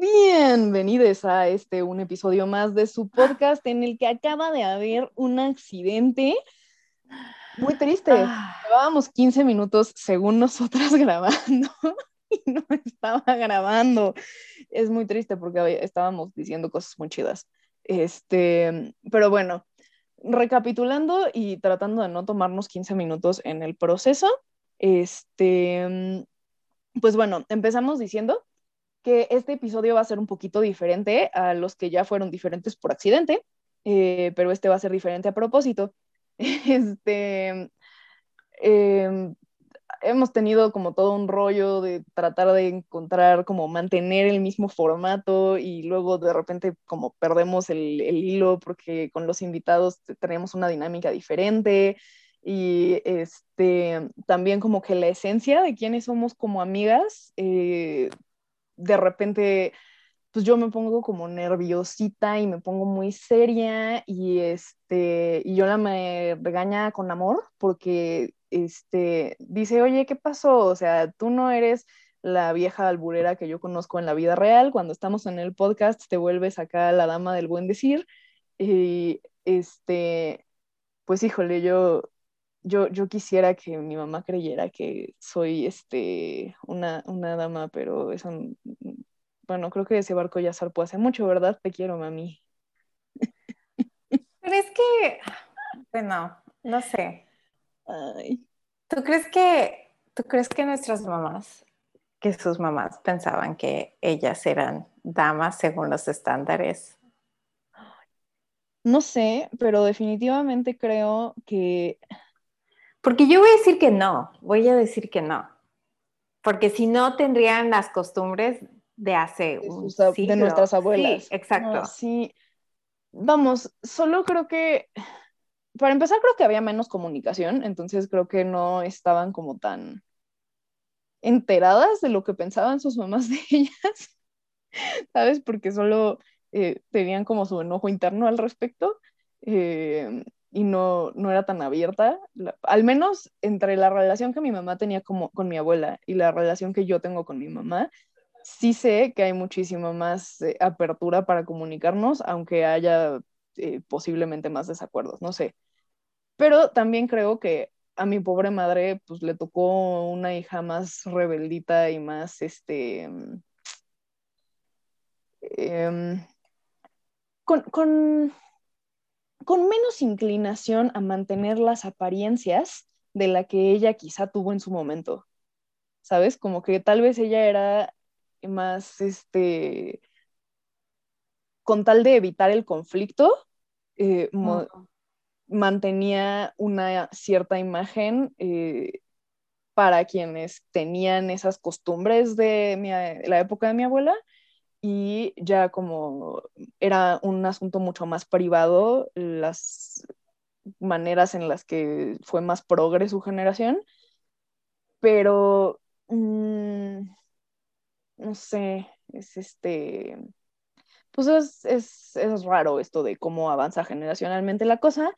Bienvenidos a este un episodio más de su podcast en el que acaba de haber un accidente muy triste. Ah. Llevábamos 15 minutos según nosotras grabando y no estaba grabando. Es muy triste porque estábamos diciendo cosas muy chidas. Este, pero bueno, recapitulando y tratando de no tomarnos 15 minutos en el proceso, este, pues bueno, empezamos diciendo que este episodio va a ser un poquito diferente a los que ya fueron diferentes por accidente, eh, pero este va a ser diferente a propósito. Este, em, hemos tenido como todo un rollo de tratar de encontrar, como mantener el mismo formato y luego de repente como perdemos el, el hilo porque con los invitados tenemos una dinámica diferente y este, también como que la esencia de quiénes somos como amigas eh, de repente, pues yo me pongo como nerviosita y me pongo muy seria y este, y Yola me regaña con amor porque este, dice, oye, ¿qué pasó? O sea, tú no eres la vieja alburera que yo conozco en la vida real, cuando estamos en el podcast te vuelves acá la dama del buen decir y este, pues híjole, yo, yo, yo quisiera que mi mamá creyera que soy este, una, una dama, pero eso, bueno, creo que ese barco ya zarpó hace mucho, ¿verdad? Te quiero, mami. Pero es que, bueno, no sé. Ay. ¿Tú crees que, tú crees que nuestras mamás, que sus mamás pensaban que ellas eran damas según los estándares? No sé, pero definitivamente creo que porque yo voy a decir que no, voy a decir que no. Porque si no, tendrían las costumbres de hace un de, siglo. de nuestras abuelas. Sí, exacto. No, sí. Vamos, solo creo que, para empezar, creo que había menos comunicación, entonces creo que no estaban como tan enteradas de lo que pensaban sus mamás de ellas, ¿sabes? Porque solo eh, tenían como su enojo interno al respecto. Eh, y no, no era tan abierta, al menos entre la relación que mi mamá tenía como, con mi abuela y la relación que yo tengo con mi mamá, sí sé que hay muchísima más eh, apertura para comunicarnos, aunque haya eh, posiblemente más desacuerdos, no sé. Pero también creo que a mi pobre madre pues le tocó una hija más rebeldita y más este eh, con, con con menos inclinación a mantener las apariencias de la que ella quizá tuvo en su momento. ¿Sabes? Como que tal vez ella era más, este, con tal de evitar el conflicto, eh, mantenía una cierta imagen eh, para quienes tenían esas costumbres de mi, la época de mi abuela y ya como era un asunto mucho más privado, las maneras en las que fue más progre su generación, pero mmm, no sé, es este, pues es, es, es, raro esto de cómo avanza generacionalmente la cosa.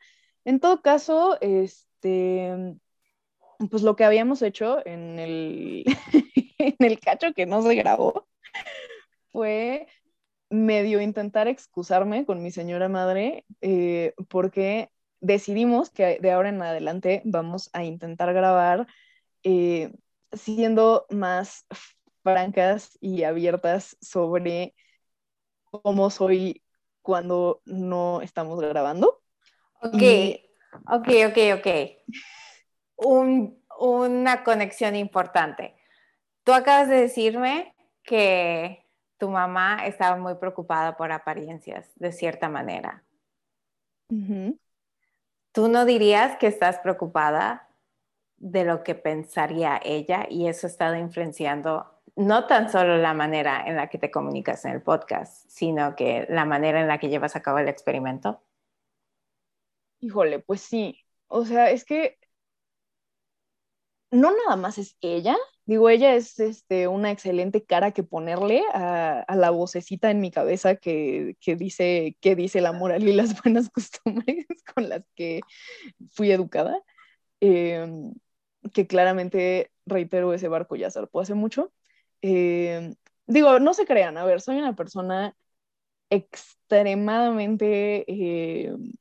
En todo caso, este, pues lo que habíamos hecho en el, en el cacho que no se grabó, fue medio intentar excusarme con mi señora madre eh, porque decidimos que de ahora en adelante vamos a intentar grabar eh, siendo más francas y abiertas sobre cómo soy cuando no estamos grabando. Ok, y... ok, ok, ok. Un, una conexión importante. Tú acabas de decirme que tu mamá estaba muy preocupada por apariencias, de cierta manera. Uh -huh. ¿Tú no dirías que estás preocupada de lo que pensaría ella y eso ha estado influenciando no tan solo la manera en la que te comunicas en el podcast, sino que la manera en la que llevas a cabo el experimento? Híjole, pues sí. O sea, es que no nada más es ella, digo, ella es este, una excelente cara que ponerle a, la vocecita en mi cabeza que, dice, que dice la moral y las buenas costumbres con las que fui educada, em, que claramente, reitero, ese barco ya zarpó hace mucho. Em, digo, no se crean, a ver, soy una persona extremadamente, em,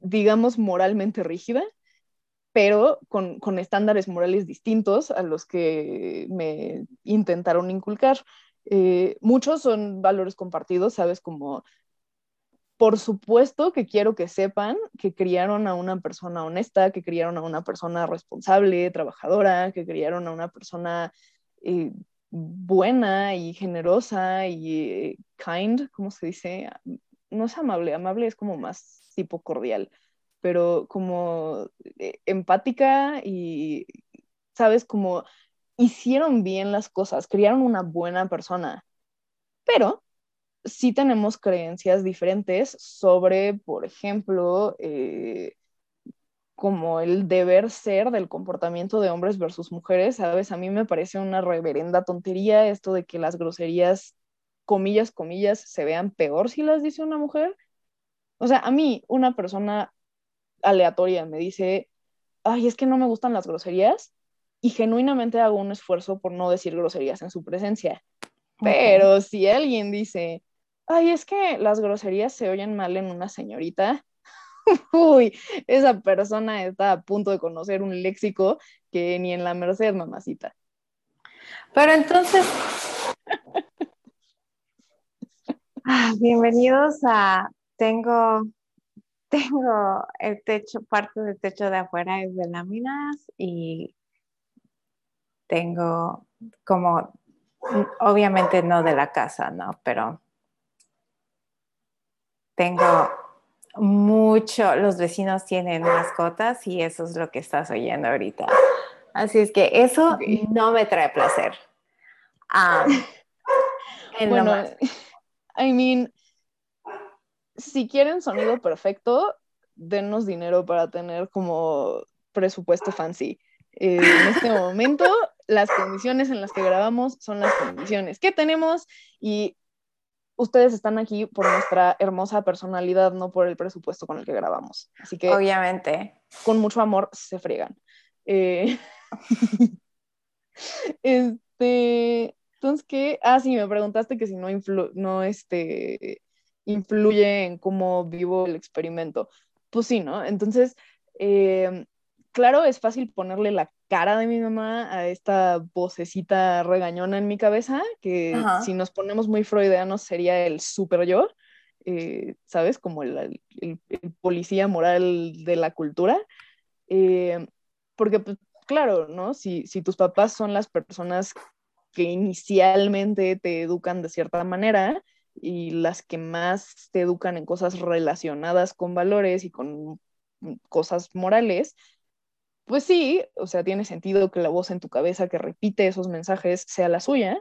digamos, moralmente rígida pero con, estándares morales distintos a los que me intentaron inculcar. Eh, muchos son valores compartidos, ¿sabes? Como, por supuesto que quiero que sepan que criaron a una persona honesta, que criaron a una persona responsable, trabajadora, que criaron a una persona eh, buena y generosa y eh, kind, ¿cómo se dice? No es amable, amable es como más tipo cordial pero como eh, empática y, sabes, como hicieron bien las cosas, criaron una buena persona, pero sí tenemos creencias diferentes sobre, por ejemplo, eh, como el deber ser del comportamiento de hombres versus mujeres, ¿sabes? A mí me parece una reverenda tontería esto de que las groserías, comillas, comillas, se vean peor si las dice una mujer. O sea, a mí, una persona aleatoria, me dice, ay, es que no me gustan las groserías y genuinamente hago un esfuerzo por no decir groserías en su presencia. Pero si alguien dice, ay, es que las groserías se oyen mal en una señorita, uy, esa persona está a punto de conocer un léxico que ni en la merced, mamacita. Pero entonces, ah, bienvenidos a Tengo tengo el techo, parte del techo de afuera es de láminas y tengo como, obviamente no de la casa, ¿no? Pero tengo mucho, los vecinos tienen mascotas y eso es lo que estás oyendo ahorita. Así es que eso no me trae placer. bueno, I mean, si quieren sonido perfecto, denos dinero para tener como presupuesto fancy. Eh, en este momento, las condiciones en las que grabamos son las condiciones que tenemos y ustedes están aquí por nuestra hermosa personalidad, no por el presupuesto con el que grabamos. Así que, obviamente, con mucho amor se friegan. Eh, este, entonces, ¿qué? Ah, sí, me preguntaste que si no, influ no este, influye en cómo vivo el experimento. Pues sí, ¿no? Entonces, eh, claro, es fácil ponerle la cara de mi mamá a esta vocecita regañona en mi cabeza, que si nos ponemos muy freudianos sería el super yo, eh, ¿sabes? Como el, policía moral de la cultura. Eh, porque, pues, claro, ¿no? Si, si tus papás son las personas que inicialmente te educan de cierta manera, y las que más te educan en cosas relacionadas con valores y con cosas morales, pues sí, o sea, tiene sentido que la voz en tu cabeza que repite esos mensajes sea la suya.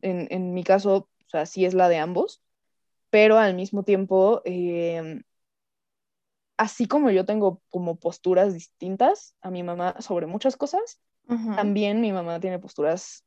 En, mi caso, o sea, sí es la de ambos, pero al mismo tiempo, em, así como yo tengo como posturas distintas a mi mamá sobre muchas cosas, también mi mamá tiene posturas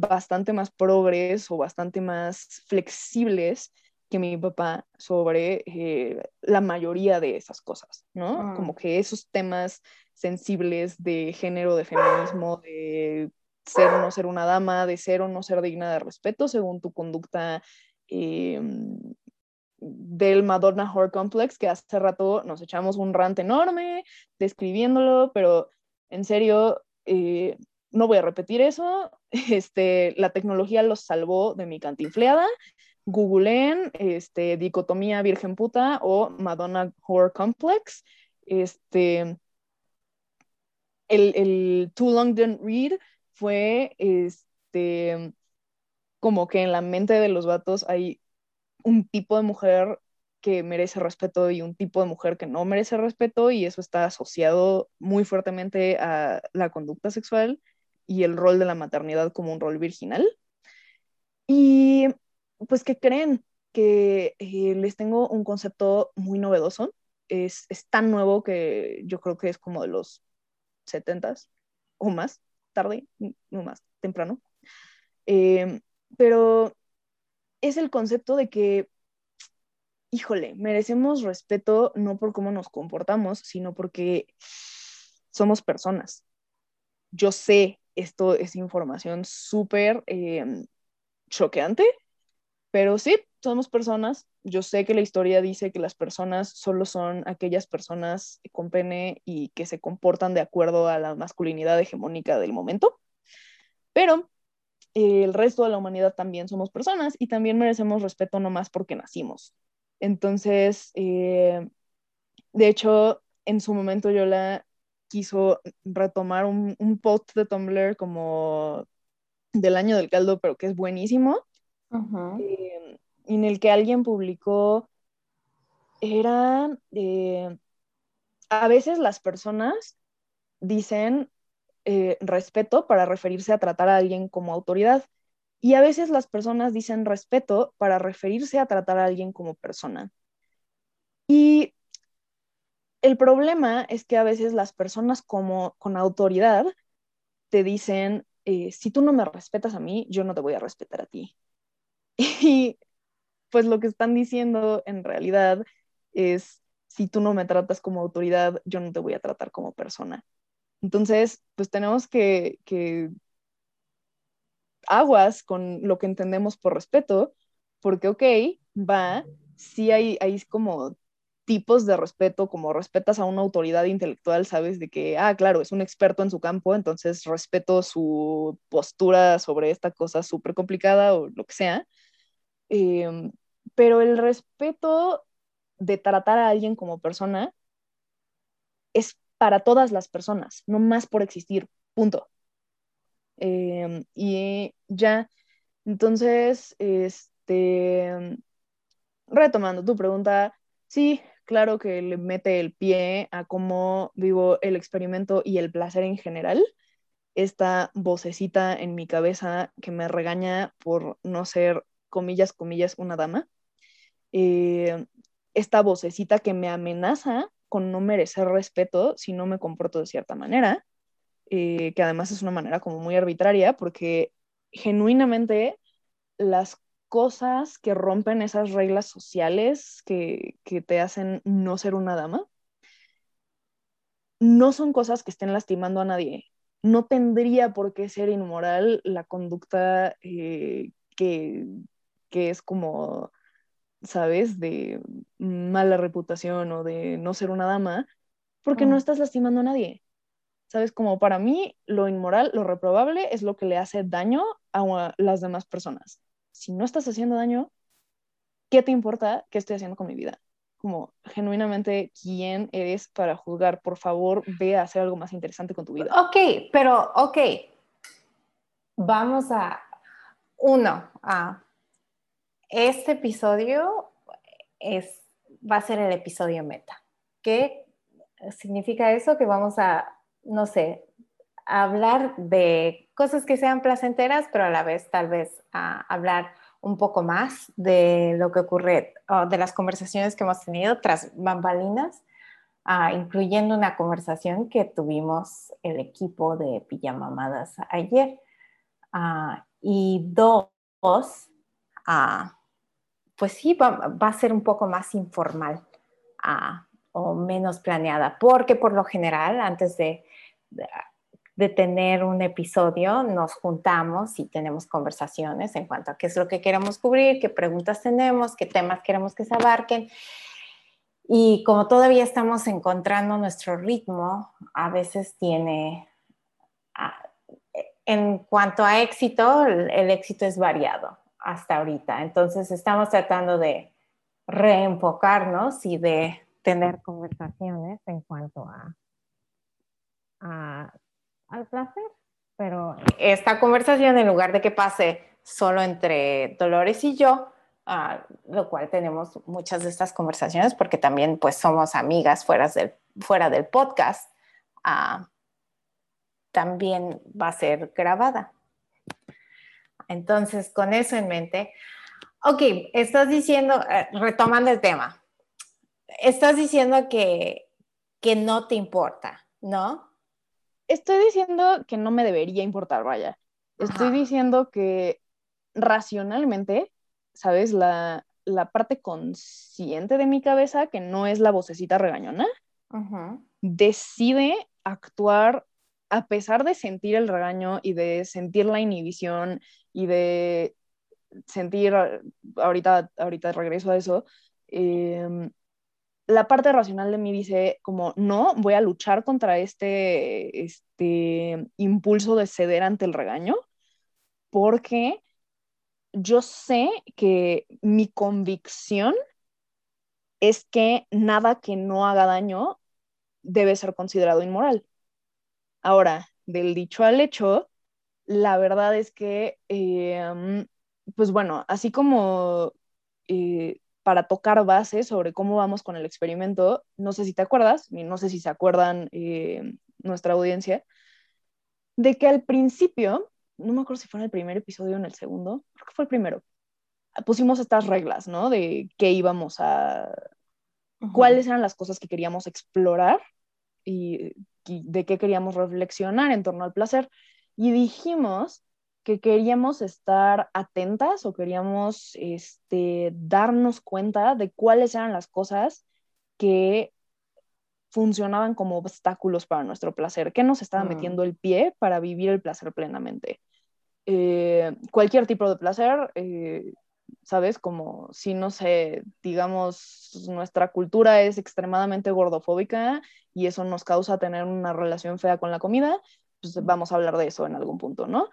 bastante más progres o bastante más flexibles que mi papá sobre eh, la mayoría de esas cosas, ¿no? Mm. Como que esos temas sensibles de género, de feminismo, de ser o no ser una dama, de ser o no ser digna de respeto según tu conducta em, del Madonna Horror Complex, que hace rato nos echamos un rant enorme describiéndolo, pero en serio, eh, no voy a repetir eso, este, la tecnología los salvó de mi cantinfleada. Googleen este, dicotomía virgen puta o Madonna Horror Complex. Este, el, el Too Long Didn't Read fue este, como que en la mente de los vatos hay un tipo de mujer que merece respeto y un tipo de mujer que no merece respeto y eso está asociado muy fuertemente a la conducta sexual y el rol de la maternidad como un rol virginal. Y pues que creen que eh, les tengo un concepto muy novedoso. es, es tan nuevo que yo creo que es como de los 70s o más, tarde, no más, temprano. Eh, pero es el concepto de que, híjole, merecemos respeto no por cómo nos comportamos, sino porque somos personas. Yo sé, esto es información súper eh, choqueante, pero sí, somos personas. Yo sé que la historia dice que las personas solo son aquellas personas con pene y que se comportan de acuerdo a la masculinidad hegemónica del momento, pero el resto de la humanidad también somos personas y también merecemos respeto no más porque nacimos. Entonces, eh, de hecho, en su momento yo la quiso retomar un, post de Tumblr como del año del caldo, pero que es buenísimo, eh, en el que alguien publicó, era, eh, a veces las personas dicen eh, respeto para referirse a tratar a alguien como autoridad. Y a veces las personas dicen respeto para referirse a tratar a alguien como persona. Y el problema es que a veces las personas como con autoridad te dicen, eh, si tú no me respetas a mí, yo no te voy a respetar a ti. Y pues lo que están diciendo en realidad es, si tú no me tratas como autoridad, yo no te voy a tratar como persona. Entonces, pues tenemos que, aguas con lo que entendemos por respeto, porque, ok, va, sí hay, hay como tipos de respeto, como respetas a una autoridad intelectual, sabes de que, ah, claro, es un experto en su campo, entonces respeto su postura sobre esta cosa súper complicada o lo que sea. Em, pero el respeto de tratar a alguien como persona es para todas las personas, no más por existir, punto. Em, y ya, entonces, este, retomando tu pregunta, sí, claro que le mete el pie a cómo vivo el experimento y el placer en general. Esta vocecita en mi cabeza que me regaña por no ser, comillas, comillas, una dama. Eh, esta vocecita que me amenaza con no merecer respeto si no me comporto de cierta manera, eh, que además es una manera como muy arbitraria, porque genuinamente las cosas que rompen esas reglas sociales que, que te hacen no ser una dama, no son cosas que estén lastimando a nadie. No tendría por qué ser inmoral la conducta eh, que, que es como ¿sabes? De mala reputación o de no ser una dama, porque no mm. estás lastimando a nadie. ¿Sabes? Como para mí, lo inmoral, lo reprobable es lo que le hace daño a las demás personas. Si no estás haciendo daño, ¿qué te importa qué estoy haciendo con mi vida? Como genuinamente, ¿quién eres para juzgar? Por favor, ve a hacer algo más interesante con tu vida. Ok, pero, ok. Vamos a, uno, a este episodio es, va a ser el episodio meta. ¿Qué significa eso? Que vamos a, no sé, hablar de cosas que sean placenteras, pero a la vez tal vez a hablar un poco más de lo que ocurre, de las conversaciones que hemos tenido tras bambalinas, uh, incluyendo una conversación que tuvimos el equipo de pijamamadas ayer. Ah, y dos, pues sí, va, a ser un poco más informal ah, o menos planeada, porque por lo general, antes de, de, tener un episodio, nos juntamos y tenemos conversaciones en cuanto a qué es lo que queremos cubrir, qué preguntas tenemos, qué temas queremos que se abarquen. Y como todavía estamos encontrando nuestro ritmo, a veces tiene, en cuanto a éxito, el éxito es variado hasta ahorita. Entonces estamos tratando de reenfocarnos y de tener conversaciones en cuanto a, al placer. Pero esta conversación, en lugar de que pase solo entre Dolores y yo, ah, lo cual tenemos muchas de estas conversaciones porque también pues somos amigas fuera del, fuera del podcast, ah, también va a ser grabada. Entonces, con eso en mente, ok, estás diciendo, eh, retomando el tema, estás diciendo que, que no te importa, ¿no? Estoy diciendo que no me debería importar, vaya. Estoy diciendo que racionalmente, ¿sabes? La, la, parte consciente de mi cabeza, que no es la vocecita regañona, decide actuar a pesar de sentir el regaño y de sentir la inhibición y de sentir, ahorita, ahorita regreso a eso, em, la parte racional de mí dice como, no, voy a luchar contra este, este impulso de ceder ante el regaño, porque yo sé que mi convicción es que nada que no haga daño debe ser considerado inmoral. Ahora, del dicho al hecho, la verdad es que, em, pues bueno, así como eh, para tocar bases sobre cómo vamos con el experimento, no sé si te acuerdas, y no sé si se acuerdan eh, nuestra audiencia, de que al principio, no me acuerdo si fue en el primer episodio o en el segundo, creo que fue el primero, pusimos estas reglas, ¿no? De qué íbamos a, cuáles eran las cosas que queríamos explorar y, y de qué queríamos reflexionar en torno al placer. Y dijimos que queríamos estar atentas o queríamos este, darnos cuenta de cuáles eran las cosas que funcionaban como obstáculos para nuestro placer, qué nos estaba mm. metiendo el pie para vivir el placer plenamente. Eh, cualquier tipo de placer, eh, ¿sabes? Como si, no sé, digamos, nuestra cultura es extremadamente gordofóbica y eso nos causa tener una relación fea con la comida, pues mm. vamos a hablar de eso en algún punto, ¿no?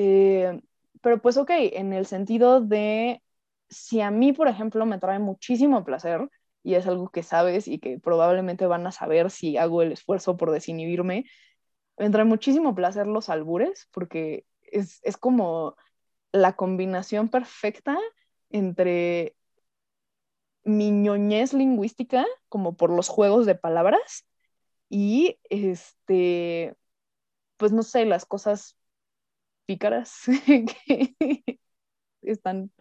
Eh, pero pues ok, en el sentido de si a mí, por ejemplo, me trae muchísimo placer y es algo que sabes y que probablemente van a saber si hago el esfuerzo por desinhibirme, me trae muchísimo placer los albures porque es, es como la combinación perfecta entre mi ñoñez lingüística, como por los juegos de palabras, y este, pues no sé, las cosas pícaras que están,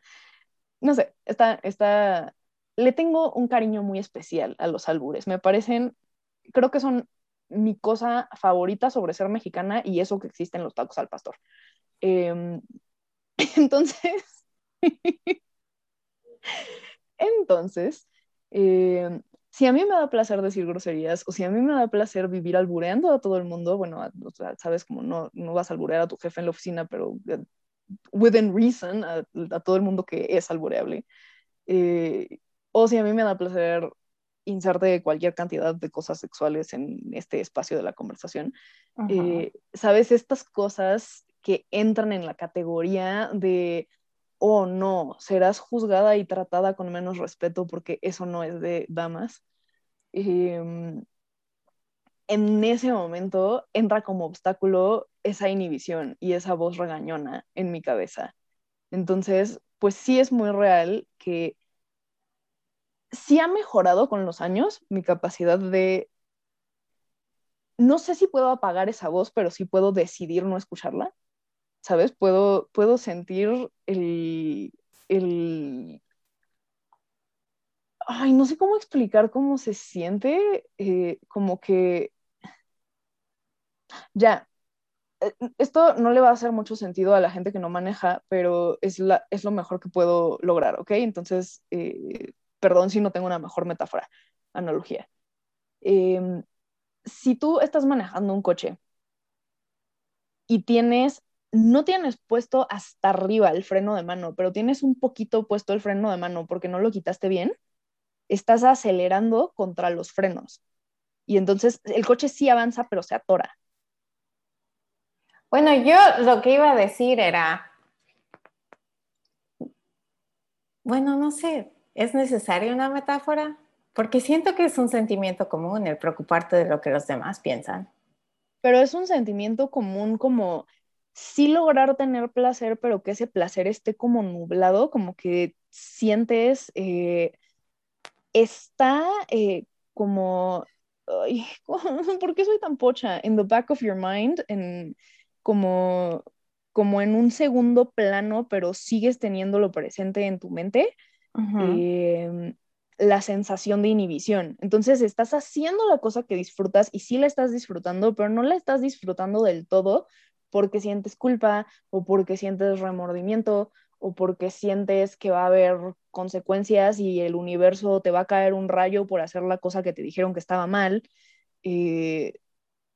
no sé, está, está, le tengo un cariño muy especial a los albures. Me parecen, creo que son mi cosa favorita sobre ser mexicana y eso que existen los tacos al pastor. Em, entonces, entonces, em, si a mí me da placer decir groserías o si a mí me da placer vivir albureando a todo el mundo, bueno, sabes como no, no vas a alburear a tu jefe en la oficina, pero eh, within reason a, todo el mundo que es albureable. Eh, o si a mí me da placer inserte cualquier cantidad de cosas sexuales en este espacio de la conversación. Eh, Sabes, estas cosas que entran en la categoría de, oh no, serás juzgada y tratada con menos respeto porque eso no es de damas. Em, en ese momento entra como obstáculo esa inhibición y esa voz regañona en mi cabeza. Entonces, pues sí es muy real que sí ha mejorado con los años mi capacidad de, no sé si puedo apagar esa voz, pero sí puedo decidir no escucharla, ¿sabes? Puedo, puedo sentir el, el ay, no sé cómo explicar cómo se siente, eh, como que, ya, eh, esto no le va a hacer mucho sentido a la gente que no maneja, pero es, la, es lo mejor que puedo lograr, ¿ok? Entonces, eh, perdón si no tengo una mejor metáfora, analogía. Em, si tú estás manejando un coche y tienes, no tienes puesto hasta arriba el freno de mano, pero tienes un poquito puesto el freno de mano porque no lo quitaste bien, estás acelerando contra los frenos. Y entonces el coche sí avanza, pero se atora. Bueno, yo lo que iba a decir era, bueno, no sé, ¿es necesaria una metáfora? Porque siento que es un sentimiento común el preocuparte de lo que los demás piensan. Pero es un sentimiento común como sí lograr tener placer, pero que ese placer esté como nublado, como que sientes eh, está eh, como, ¿por qué soy tan pocha? In the back of your mind, en, como, como en un segundo plano, pero sigues teniéndolo presente en tu mente. Em, la sensación de inhibición. Entonces estás haciendo la cosa que disfrutas y sí la estás disfrutando, pero no la estás disfrutando del todo porque sientes culpa o porque sientes remordimiento o porque sientes que va a haber consecuencias y el universo te va a caer un rayo por hacer la cosa que te dijeron que estaba mal. Eh,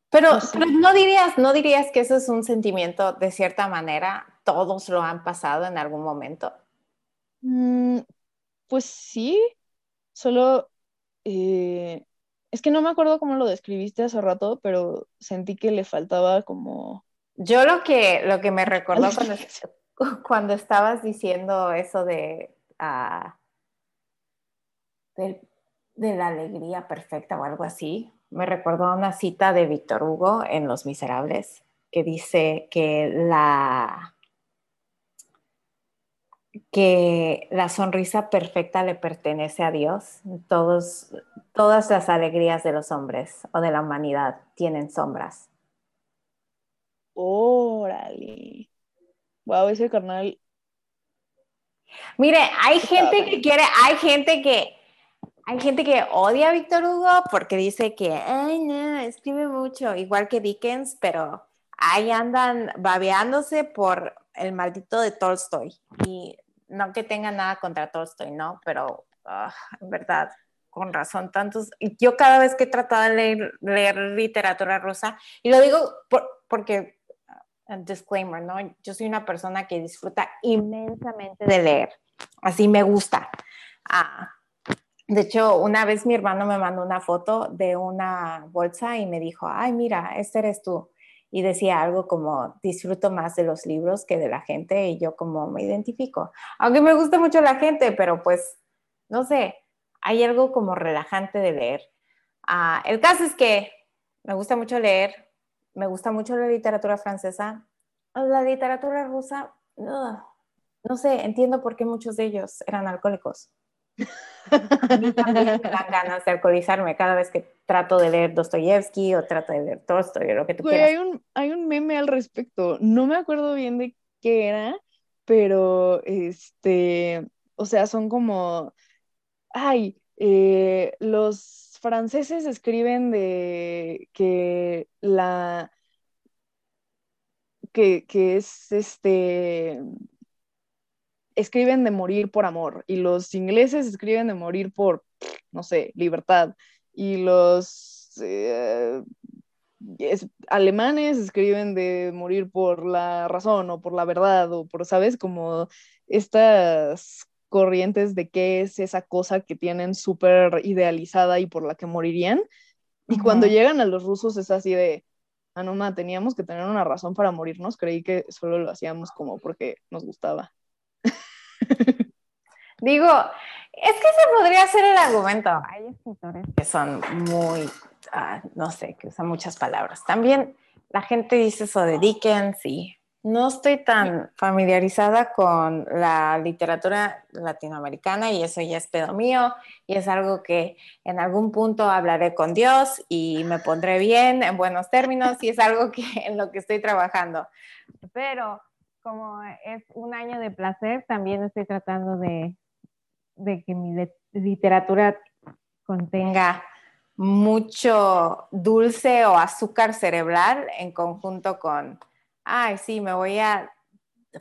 pero, no dirías, no dirías que eso es un sentimiento de cierta manera, todos lo han pasado en algún momento. Mm, pues sí, solo eh, es que no me acuerdo cómo lo describiste hace rato, pero sentí que le faltaba como... Yo lo que, lo que me recordó cuando, cuando estabas diciendo eso de, ah, de, de, la alegría perfecta o algo así, me recordó una cita de Víctor Hugo en Los Miserables, que dice que la, que la sonrisa perfecta le pertenece a Dios. Todos, todas las alegrías de los hombres o de la humanidad tienen sombras. Órale. Wow, ese carnal. Mire, hay gente que quiere, hay gente que, hay gente que odia a Víctor Hugo porque dice que, ay, no, escribe mucho, igual que Dickens, pero ahí andan babeándose por el maldito de Tolstoy. Y no que tenga nada contra Tolstoy, ¿no? Pero ah, en verdad, con razón, tantos. Yo cada vez que he tratado de leer, literatura rusa, y lo digo porque, uh, disclaimer, ¿no? Yo soy una persona que disfruta inmensamente de leer, así me gusta. Ah, de hecho, una vez mi hermano me mandó una foto de una bolsa y me dijo, ay, mira, este eres tú y decía algo como disfruto más de los libros que de la gente y yo como me identifico. Aunque me gusta mucho la gente, pero pues no sé, hay algo como relajante de leer. Ah, el caso es que me gusta mucho leer, me gusta mucho la literatura francesa, la literatura rusa, no sé, entiendo por qué muchos de ellos eran alcohólicos. A mí también me dan ganas de alcoholizarme cada vez que trato de leer Dostoyevsky o trato de leer Tolstoy o lo que tú quieras. Hay un, hay un meme al respecto. No me acuerdo bien de qué era, pero este, o sea, son como, ay, eh, los franceses escriben de que la, que, que es este, escriben de morir por amor y los ingleses escriben de morir por, no sé, libertad y los eh, alemanes escriben de morir por la razón o por la verdad o por, ¿sabes? Como estas corrientes de qué es esa cosa que tienen súper idealizada y por la que morirían. Y cuando llegan a los rusos es así de, ah, no, ma, teníamos que tener una razón para morirnos, creí que solo lo hacíamos como porque nos gustaba. Digo, es que se podría hacer el argumento. Hay escritores que son muy, ah, no sé, que usan muchas palabras. También la gente dice eso de Dickens y no estoy tan familiarizada con la literatura latinoamericana y eso ya es pedo mío y es algo que en algún punto hablaré con Dios y me pondré bien en buenos términos y es algo que en lo que estoy trabajando. Pero como es un año de placer, también estoy tratando de, que mi literatura contenga mucho dulce o azúcar cerebral en conjunto con, ay, sí, me voy a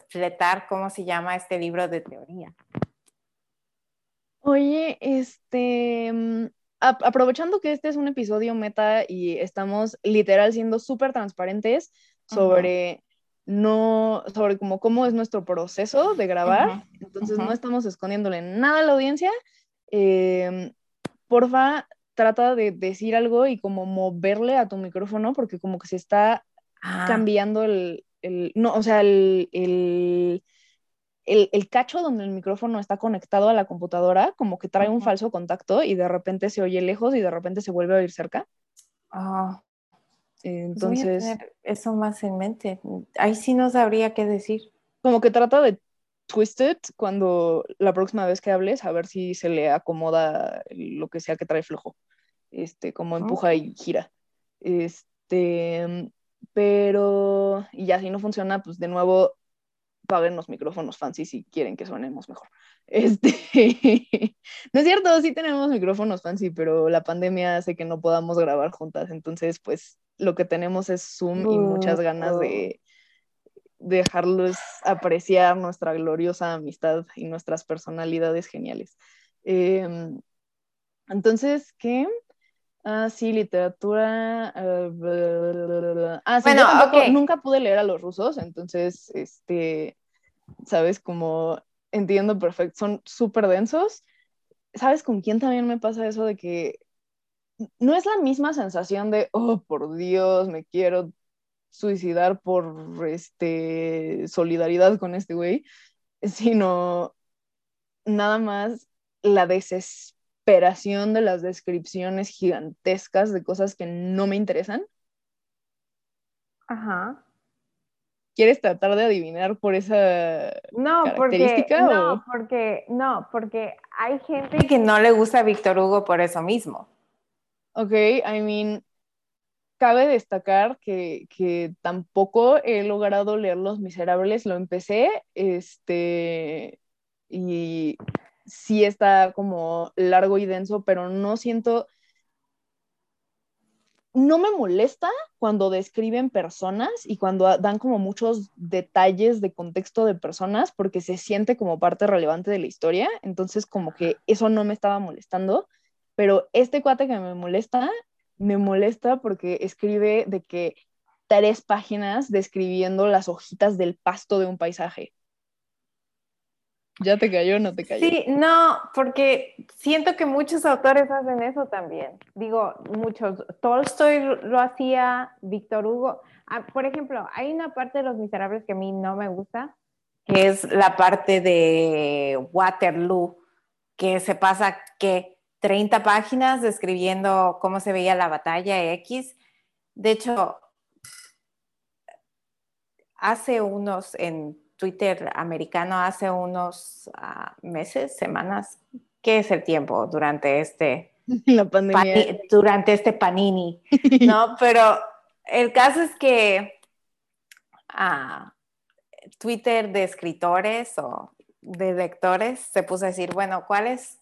fletar cómo se llama este libro de teoría. Oye, este, mm, aprovechando que este es un episodio meta y estamos literal siendo súper transparentes sobre no, sobre como cómo es nuestro proceso de grabar, entonces no estamos escondiéndole nada a la audiencia. Em, porfa, trata de decir algo y como moverle a tu micrófono porque como que se está ah. cambiando el, no, o sea, el, el, el, cacho donde el micrófono está conectado a la computadora, como que trae un falso contacto y de repente se oye lejos y de repente se vuelve a oír cerca. Ah. Pues Entonces... eso más en mente. Ahí sí no sabría qué decir. Como que trata de twisted cuando la próxima vez que hables, a ver si se le acomoda lo que sea que trae flojo. Este, como empuja y gira. Este, pero, y ya si no funciona, pues de nuevo paguen los micrófonos fancy si quieren que sonemos mejor. Este, no es cierto, sí tenemos micrófonos fancy, pero la pandemia hace que no podamos grabar juntas, entonces pues lo que tenemos es Zoom y muchas ganas de dejarlos apreciar nuestra gloriosa amistad y nuestras personalidades geniales. Em, entonces, ¿qué? Ah, sí, literatura. ah, sí, yo nunca pude leer a los rusos, entonces, este, ¿sabes? Como entiendo perfecto, son súper densos. ¿Sabes con quién también me pasa eso de que no es la misma sensación de, oh, por Dios, me quiero suicidar por este, solidaridad con este güey, sino nada más la desesperación de las descripciones gigantescas de cosas que no me interesan. Ajá. ¿Quieres tratar de adivinar por esa no, característica? Porque, no, porque, no, porque hay gente que no le gusta a Víctor Hugo por eso mismo. Ok, I mean, cabe destacar que, que, tampoco he logrado leer Los Miserables, lo empecé, este, y sí está como largo y denso, pero no siento, no me molesta cuando describen personas y cuando dan como muchos detalles de contexto de personas porque se siente como parte relevante de la historia, entonces como que eso no me estaba molestando, pero este cuate que me molesta, me molesta porque escribe de que tres páginas describiendo las hojitas del pasto de un paisaje. ¿Ya te cayó o no te cayó? Sí, no, porque siento que muchos autores hacen eso también. Digo, muchos. Tolstoy lo hacía, Víctor Hugo. Ah, por ejemplo, hay una parte de Los Miserables que a mí no me gusta, que es la parte de Waterloo, que se pasa que 30 páginas describiendo cómo se veía la batalla X. De hecho, hace unos en Twitter americano hace unos ah, meses, semanas, ¿qué es el tiempo durante este la pandemia? durante este panini, ¿no? Pero el caso es que ah, Twitter de escritores o de lectores se puso a decir, bueno, ¿cuál es,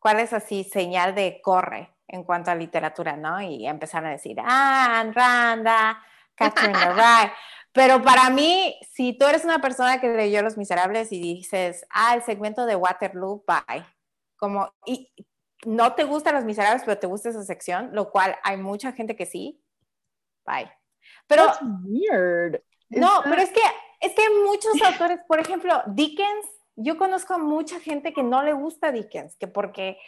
cuál es así señal de corre en cuanto a literatura, ¿no? Y empezaron a decir, ah, Randa, Catherine Ray. Pero para mí, si tú eres una persona que leyó Los Miserables y dices, ah, el segmento de Waterloo, bye. Como, y no te gustan Los Miserables, pero te gusta esa sección, lo cual hay mucha gente que sí, bye. Pero, That's weird. No, pero es que, es que hay muchos autores, por ejemplo, Dickens, yo conozco a mucha gente que no le gusta Dickens, que porque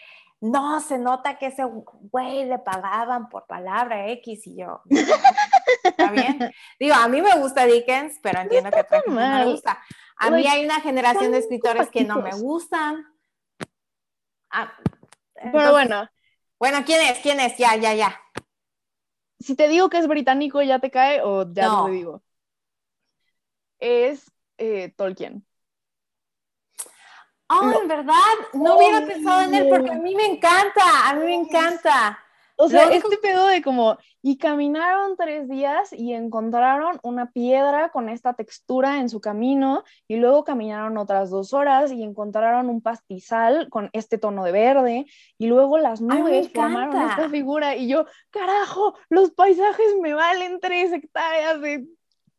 no, se nota que ese güey le pagaban por palabra X y yo. ¿Está bien? Digo, a mí me gusta Dickens, pero entiendo que a no me gusta. A mí hay una generación de escritores que no me gustan. Ah, pero bueno. Bueno, ¿quién es? ¿Quién es? Ya, ya, ya. Si te digo que es británico, ¿ya te cae o ya no, te digo? Es eh, Tolkien. Oh, en verdad, no hubiera pensado en él porque a mí me encanta, a mí me encanta. O sea, este pedo de como, y caminaron tres días y encontraron una piedra con esta textura en su camino, y luego caminaron otras dos horas y encontraron un pastizal con este tono de verde, y luego las nubes formaron esta figura, y yo, carajo, los paisajes me valen tres hectáreas de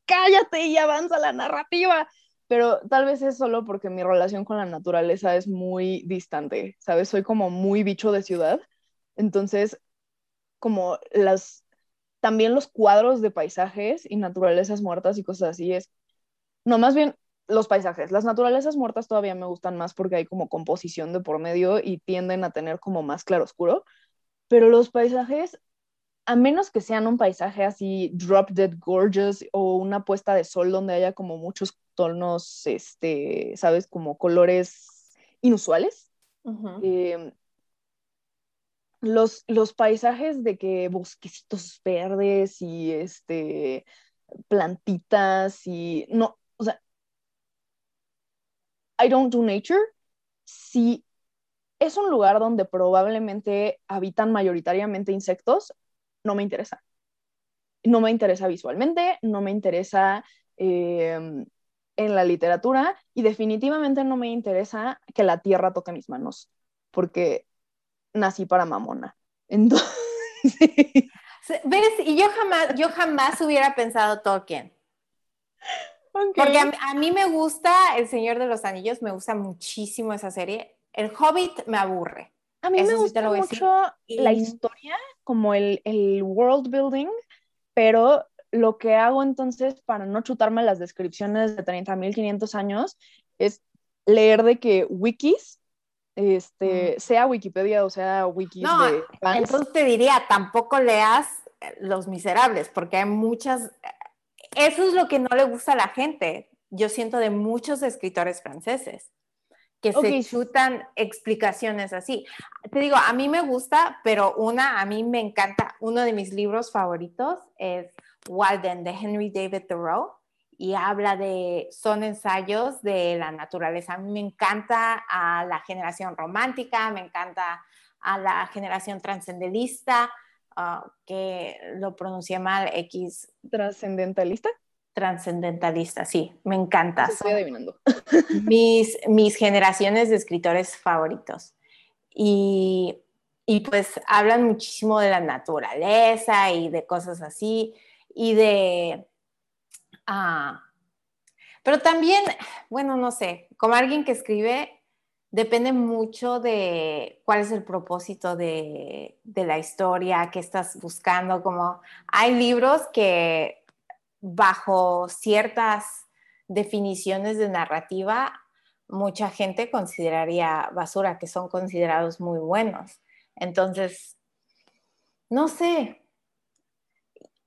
cállate y avanza la narrativa pero tal vez es solo porque mi relación con la naturaleza es muy distante, ¿sabes? Soy como muy bicho de ciudad, entonces como las, también los cuadros de paisajes y naturalezas muertas y cosas así es, no, más bien los paisajes, las naturalezas muertas todavía me gustan más porque hay como composición de por medio y tienden a tener como más claroscuro, pero los paisajes a menos que sean un paisaje así drop dead gorgeous o una puesta de sol donde haya como muchos tonos, este, sabes, como colores inusuales. Em, los, los paisajes de que bosquecitos verdes y este plantitas y no, o sea, I don't do nature. Si es un lugar donde probablemente habitan mayoritariamente insectos, no me interesa. No me interesa visualmente, no me interesa em, en la literatura y definitivamente no me interesa que la tierra toque mis manos, porque nací para mamona. Entonces... ¿Ves? Y yo jamás, yo jamás hubiera pensado Tolkien. Porque a, mí me gusta El Señor de los Anillos, me gusta muchísimo esa serie. El Hobbit me aburre. A mí me gusta mucho la historia, como el, el world building, pero lo que hago entonces para no chutarme las descripciones de 30.500 años es leer de que wikis, este, sea Wikipedia o sea wikis de fans. Entonces te diría, tampoco leas Los Miserables, porque hay muchas... Eso es lo que no le gusta a la gente, yo siento de muchos escritores franceses que se chutan explicaciones así. Te digo, a mí me gusta, pero una, a mí me encanta, uno de mis libros favoritos es Walden de Henry David Thoreau y habla de, son ensayos de la naturaleza. A mí me encanta a la generación romántica, me encanta a la generación trascendentalista, ah, que lo pronuncié mal, X. ¿Trascendentalista? Trascendentalista, sí, me encanta. Estoy adivinando. mis, mis generaciones de escritores favoritos. Y, y pues hablan muchísimo de la naturaleza y de cosas así y de... Ah, pero también, bueno, no sé, como alguien que escribe, depende mucho de cuál es el propósito de, de la historia, que estás buscando, como hay libros que bajo ciertas definiciones de narrativa, mucha gente consideraría basura, que son considerados muy buenos. Entonces, no sé,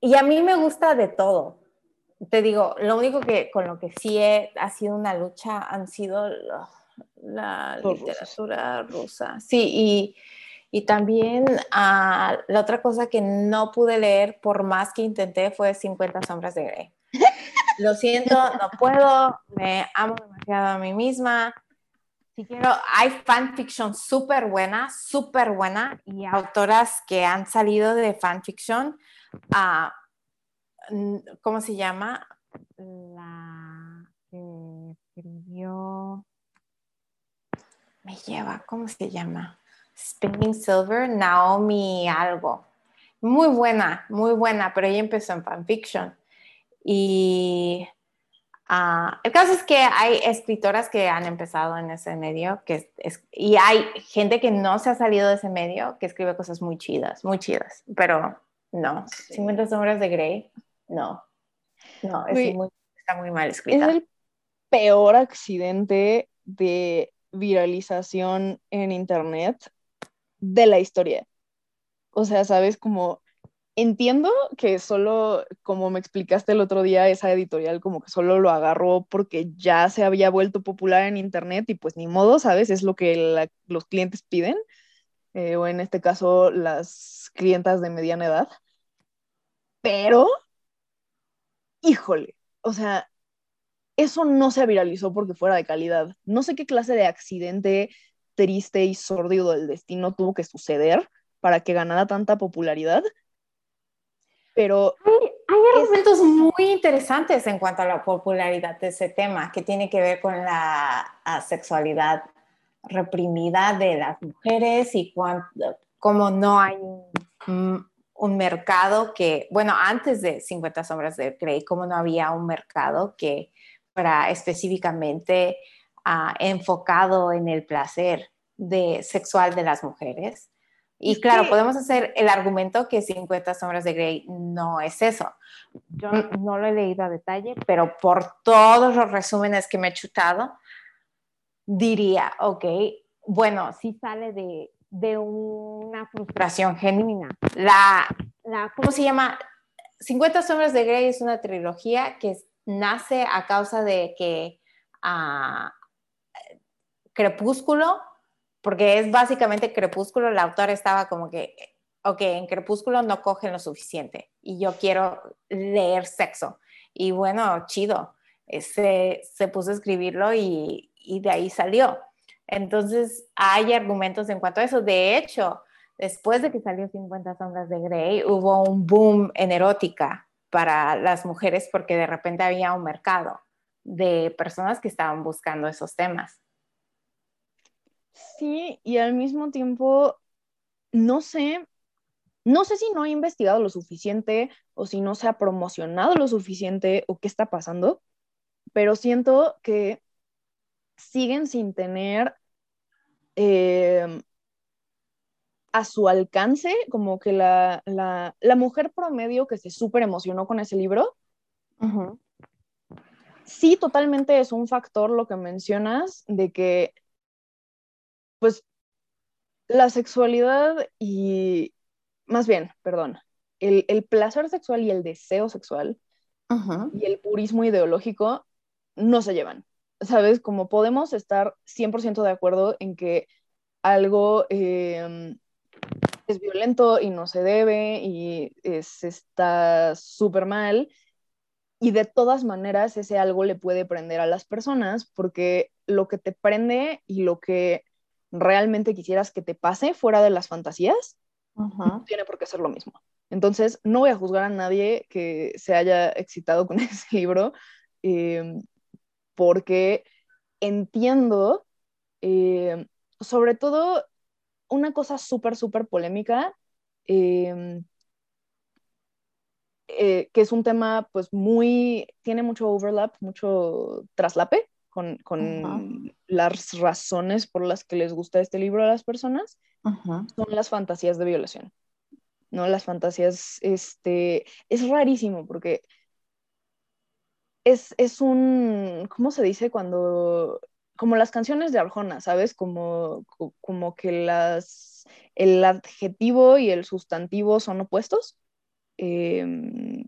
y a mí me gusta de todo. Te digo, lo único que con lo que sí ha sido una lucha han sido la, literatura rusa. Sí, y, también ah, la otra cosa que no pude leer por más que intenté fue 50 sombras de Grey. Lo siento, no puedo, me amo demasiado a mí misma. Si quiero, hay fanfiction súper buena, súper buena, y autoras que han salido de fanfiction a, ¿cómo se llama? La que escribió, me lleva, ¿cómo se llama? Spinning Silver, Naomi algo. Muy buena, muy buena, pero ella empezó en fanfiction. Y ah, el caso es que hay escritoras que han empezado en ese medio que y hay gente que no se ha salido de ese medio que escribe cosas muy chidas, muy chidas, pero no, 50 sombras de Grey, no. No, está muy mal escrita. Es el peor accidente de viralización en internet de la historia. O sea, sabes, como entiendo que solo, como me explicaste el otro día, esa editorial como que solo lo agarró porque ya se había vuelto popular en internet y pues ni modo, ¿sabes? Es lo que los clientes piden. Eh, o en este caso las clientas de mediana edad, pero, híjole, o sea, eso no se viralizó porque fuera de calidad. No sé qué clase de accidente triste y sórdido del destino tuvo que suceder para que ganara tanta popularidad, pero... Hay, argumentos muy interesantes en cuanto a la popularidad de ese tema, que tiene que ver con la sexualidad reprimida de las mujeres y cómo no hay un, un mercado que, bueno, antes de 50 sombras de Grey, como no había un mercado que fuera específicamente ah, enfocado en el placer de, sexual de las mujeres. Y claro, podemos hacer el argumento que 50 sombras de Grey no es eso. Yo no lo he leído a detalle, pero por todos los resúmenes que me he chutado, diría, ok, bueno, sí sale de de una frustración genuina. La, la, ¿cómo se llama? 50 sombras de Grey es una trilogía que nace a causa de que uh, Crepúsculo, porque es básicamente Crepúsculo, la autora estaba como que, ok, en Crepúsculo no cogen lo suficiente y yo quiero leer sexo. Y bueno, chido, se, se puso a escribirlo y, y de ahí salió. Entonces, hay argumentos en cuanto a eso. De hecho, después de que salió 50 sombras de Grey, hubo un boom en erótica para las mujeres porque de repente había un mercado de personas que estaban buscando esos temas. Sí, y al mismo tiempo, no sé, no sé si no he investigado lo suficiente o si no se ha promocionado lo suficiente o qué está pasando, pero siento que siguen sin tener eh, a su alcance, como que la, mujer promedio que se súper emocionó con ese libro, sí, totalmente es un factor lo que mencionas de que, pues, la sexualidad y, más bien, perdón, el, placer sexual y el deseo sexual y el purismo ideológico no se llevan. ¿Sabes? Como podemos estar 100% de acuerdo en que algo em, es violento y no se debe y es, está súper mal. Y de todas maneras, ese algo le puede prender a las personas porque lo que te prende y lo que realmente quisieras que te pase fuera de las fantasías, no tiene por qué ser lo mismo. Entonces, no voy a juzgar a nadie que se haya excitado con ese libro, em, porque entiendo, em, sobre todo una cosa súper, súper polémica, em, eh, que es un tema pues muy, tiene mucho overlap, mucho traslape con, con las razones por las que les gusta este libro a las personas, son las fantasías de violación. ¿no? Las fantasías, este, es rarísimo porque es, es un, ¿cómo se dice cuando como las canciones de Arjona, ¿sabes? Como, como que las, el adjetivo y el sustantivo son opuestos. Em,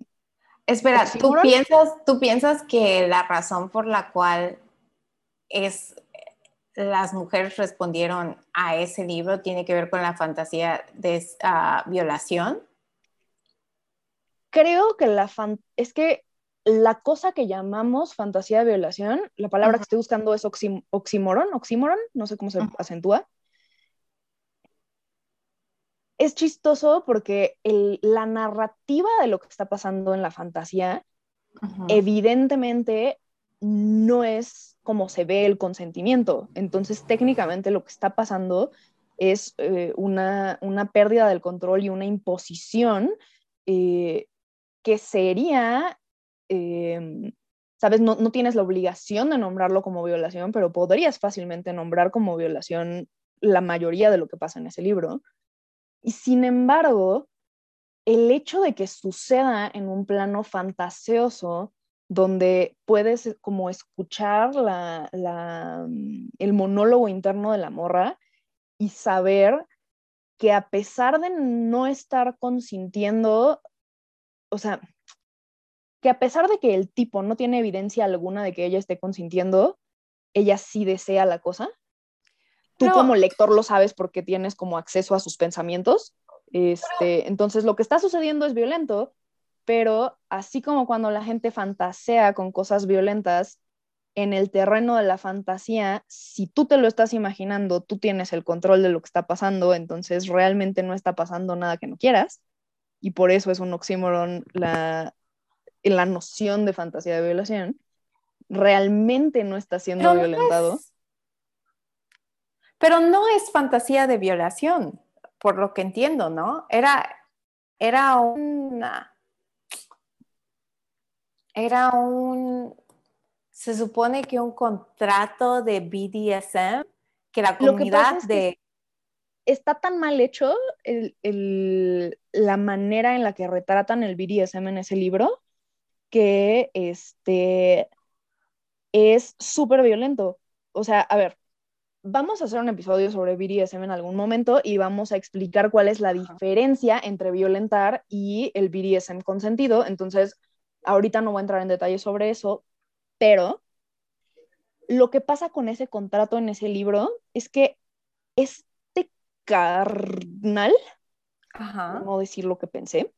Espera, ¿tú piensas, ¿tú piensas que la razón por la cual es, las mujeres respondieron a ese libro tiene que ver con la fantasía de uh, violación? Creo que la fan es que la cosa que llamamos fantasía de violación, la palabra que estoy buscando es oxímoron, oxímoron, no sé cómo se acentúa. Es chistoso porque la narrativa de lo que está pasando en la fantasía, evidentemente no es como se ve el consentimiento. Entonces, técnicamente lo que está pasando es eh, una, pérdida del control y una imposición eh, que sería Em, sabes, no, tienes la obligación de nombrarlo como violación, pero podrías fácilmente nombrar como violación la mayoría de lo que pasa en ese libro. Y sin embargo, el hecho de que suceda en un plano fantaseoso, donde puedes eh, como escuchar la, mm, el monólogo interno de la morra y saber que a pesar de no estar consintiendo, o sea, que a pesar de que el tipo no tiene evidencia alguna de que ella esté consintiendo, ella sí desea la cosa. Tú como lector lo sabes porque tienes como acceso a sus pensamientos. Este, entonces lo que está sucediendo es violento, pero así como cuando la gente fantasea con cosas violentas, en el terreno de la fantasía, si tú te lo estás imaginando, tú tienes el control de lo que está pasando, entonces realmente no está pasando nada que no quieras. Y por eso es un oxímoron la, la noción de fantasía de violación, realmente no está siendo violentado. pero no es fantasía de violación, por lo que entiendo, ¿no? Era, era una... Era un... Se supone que un contrato de BDSM, que la comunidad de... está tan mal hecho la manera en la que retratan el BDSM en ese libro que este, es súper violento. O sea, a ver, vamos a hacer un episodio sobre BDSM en algún momento y vamos a explicar cuál es la diferencia entre violentar y el BDSM consentido. Entonces, ahorita no voy a entrar en detalles sobre eso, pero lo que pasa con ese contrato en ese libro es que este carnal, no decir lo que pensé,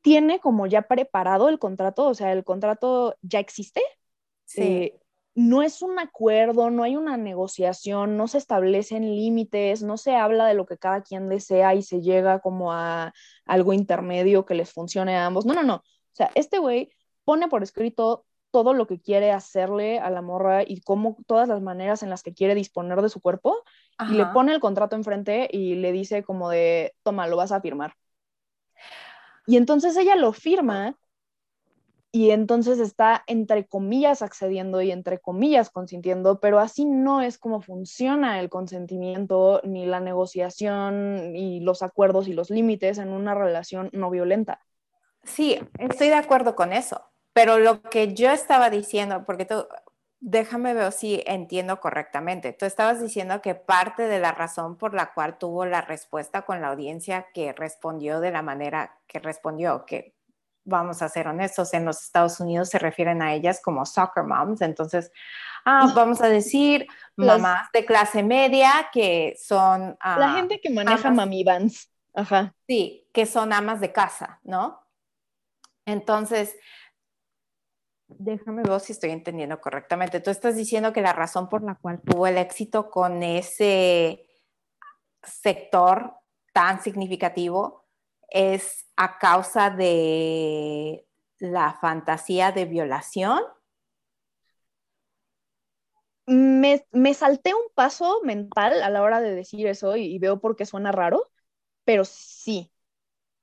tiene como ya preparado el contrato, o sea, el contrato ya existe. Sí. Eh, no es un acuerdo, no hay una negociación, no se establecen límites, no se habla de lo que cada quien desea y se llega como a algo intermedio que les funcione a ambos. No, no, no. O sea, este güey pone por escrito todo lo que quiere hacerle a la morra y cómo todas las maneras en las que quiere disponer de su cuerpo y le pone el contrato enfrente y le dice como de, toma, lo vas a firmar. Y entonces ella lo firma y entonces está entre comillas accediendo y entre comillas consintiendo, pero así no es como funciona el consentimiento ni la negociación y los acuerdos y los límites en una relación no violenta. Sí, estoy de acuerdo con eso, pero lo que yo estaba diciendo, porque tú, déjame ver si entiendo correctamente, tú estabas diciendo que parte de la razón por la cual tuvo la respuesta con la audiencia que respondió de la manera que respondió, que vamos a ser honestos, en los Estados Unidos se refieren a ellas como soccer moms, entonces ah, vamos a decir mamás de clase media que son... la gente que maneja mami vans. Ajá. Sí, que son amas de casa, ¿no? Entonces, déjame ver si estoy entendiendo correctamente. Tú estás diciendo que la razón por la cual tuvo el éxito con ese sector tan significativo es a causa de la fantasía de violación. Me, salté un paso mental a la hora de decir eso y veo por qué suena raro, pero sí,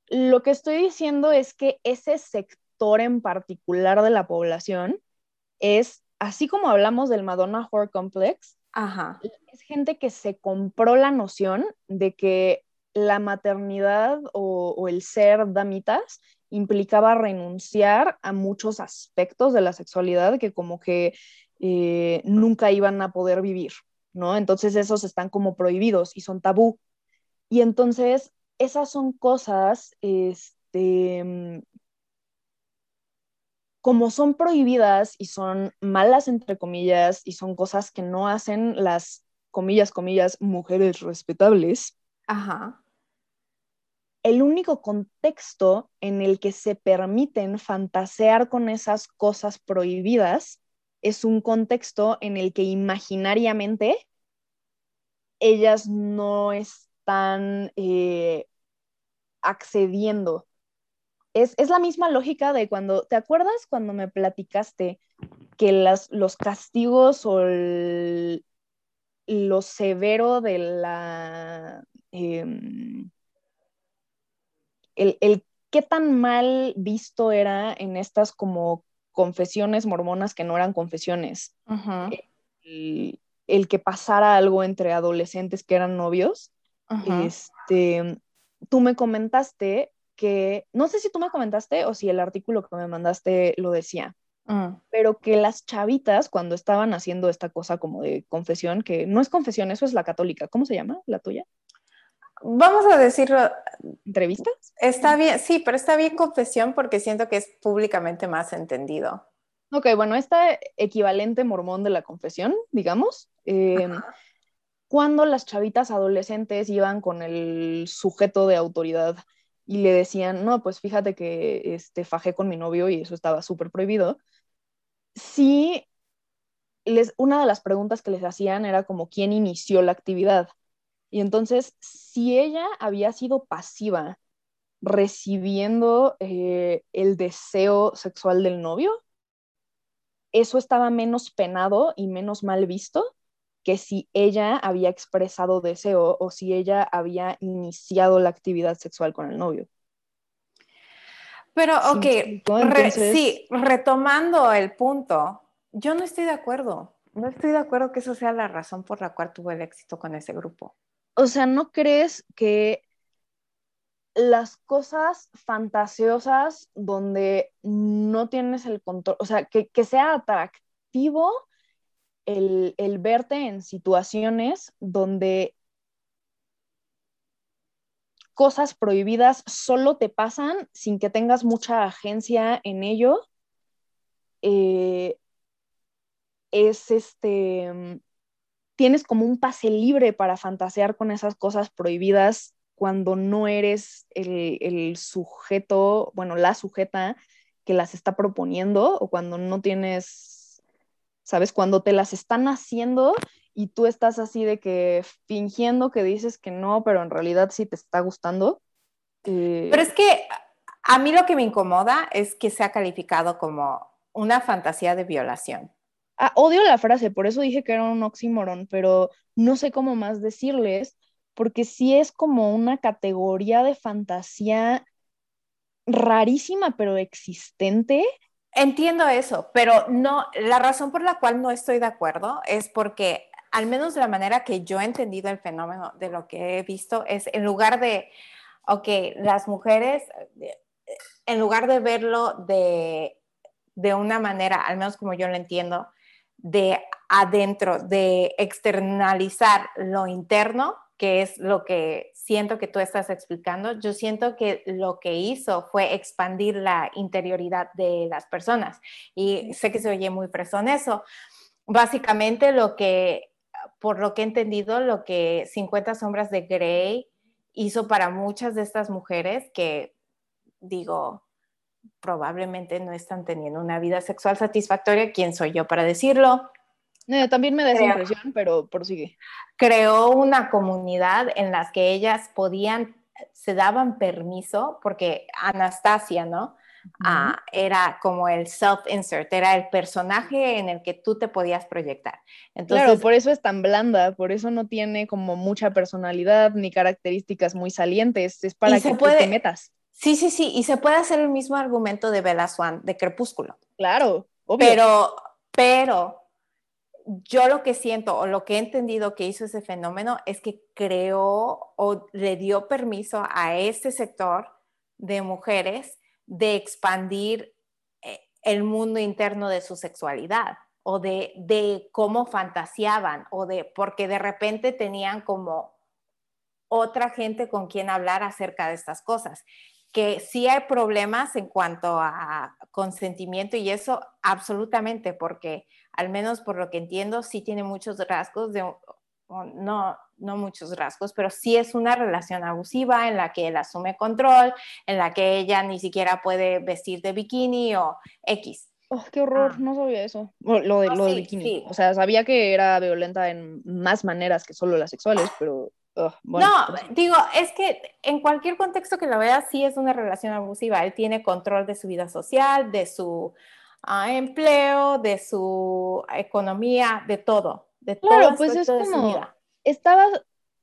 lo que estoy diciendo es que ese sector en particular de la población es, así como hablamos del Madonna Horror Complex, es gente que se compró la noción de que la maternidad o, el ser damitas implicaba renunciar a muchos aspectos de la sexualidad que como que eh, nunca iban a poder vivir, ¿no? Entonces esos están como prohibidos y son tabú. Y entonces esas son cosas, este, como son prohibidas y son malas, entre comillas, y son cosas que no hacen las, comillas, comillas, mujeres respetables. Ajá. El único contexto en el que se permiten fantasear con esas cosas prohibidas es un contexto en el que imaginariamente ellas no es están eh, accediendo. Es, la misma lógica de cuando, ¿te acuerdas cuando me platicaste que las, los castigos o lo severo de la... Em, el, el qué tan mal visto era en estas como confesiones mormonas que no eran confesiones. el, el, que pasara algo entre adolescentes que eran novios este, tú me comentaste que, no sé si tú me comentaste o si el artículo que me mandaste lo decía, mm. pero que las chavitas cuando estaban haciendo esta cosa como de confesión, que no es confesión, eso es la católica, ¿cómo se llama la tuya? Vamos a decirlo. ¿Entrevistas? Está bien, sí, pero está bien confesión porque siento que es públicamente más entendido. Ok, bueno, esta equivalente mormón de la confesión, digamos, eh, cuando las chavitas adolescentes iban con el sujeto de autoridad y le decían, no, pues fíjate que este, fajé con mi novio y eso estaba súper prohibido, sí, les, una de las preguntas que les hacían era como quién inició la actividad. Y entonces, si ella había sido pasiva recibiendo eh, el deseo sexual del novio, eso estaba menos penado y menos mal visto que si ella había expresado deseo o si ella había iniciado la actividad sexual con el novio. Pero, ok, sí, retomando el punto, yo no estoy de acuerdo. No estoy de acuerdo que eso sea la razón por la cual tuvo el éxito con ese grupo. O sea, ¿no crees que las cosas fantasiosas donde no tienes el control, o sea, que, que sea atractivo el, verte en situaciones donde cosas prohibidas solo te pasan sin que tengas mucha agencia en ello, eh, es este, tienes como un pase libre para fantasear con esas cosas prohibidas cuando no eres el, el, sujeto, bueno, la sujeta que las está proponiendo o cuando no tienes ¿sabes? Cuando te las están haciendo y tú estás así de que fingiendo que dices que no, pero en realidad sí te está gustando. Eh, pero es que a mí lo que me incomoda es que sea calificado como una fantasía de violación. Ah, odio la frase, por eso dije que era un oxímoron, pero no sé cómo más decirles, porque sí es como una categoría de fantasía rarísima, pero existente. Entiendo eso, pero no, la razón por la cual no estoy de acuerdo es porque al menos la manera que yo he entendido el fenómeno de lo que he visto es en lugar de, ok, las mujeres, en lugar de verlo de, de una manera, al menos como yo lo entiendo, de adentro, de externalizar lo interno, que es lo que siento que tú estás explicando, yo siento que lo que hizo fue expandir la interioridad de las personas. Y sé que se oye muy fresón eso. Básicamente lo que, por lo que he entendido, lo que 50 sombras de Grey hizo para muchas de estas mujeres que, digo, probablemente no están teniendo una vida sexual satisfactoria, ¿quién soy yo para decirlo? Eh, también me da esa impresión, pero prosigue. Creó una comunidad en las que ellas podían, se daban permiso, porque Anastasia, ¿no? Ah, era como el self-insert, era el personaje en el que tú te podías proyectar. Entonces, claro, por eso es tan blanda, por eso no tiene como mucha personalidad ni características muy salientes, es para que te metas. Sí, sí, sí, y se puede hacer el mismo argumento de Bella Swan, de Crepúsculo. Claro, obvio. Pero, pero yo lo que siento o lo que he entendido que hizo ese fenómeno es que creó o le dio permiso a ese sector de mujeres de expandir eh, el mundo interno de su sexualidad o de, de cómo fantaseaban o de porque de repente tenían como otra gente con quien hablar acerca de estas cosas que sí hay problemas en cuanto a consentimiento y eso absolutamente, porque al menos por lo que entiendo, sí tiene muchos rasgos de, no, no muchos rasgos, pero sí es una relación abusiva en la que él asume control, en la que ella ni siquiera puede vestir de bikini o X. Oh, qué horror, ah. no sabía eso. Lo, de, lo bikini. O sea, sabía que era violenta en más maneras que solo las sexuales, pero no, pues digo, es que en cualquier contexto que lo veas, sí es una relación abusiva. Él tiene control de su vida social, de su ah, empleo, de su economía, de todo. De claro, pues es como, estaba,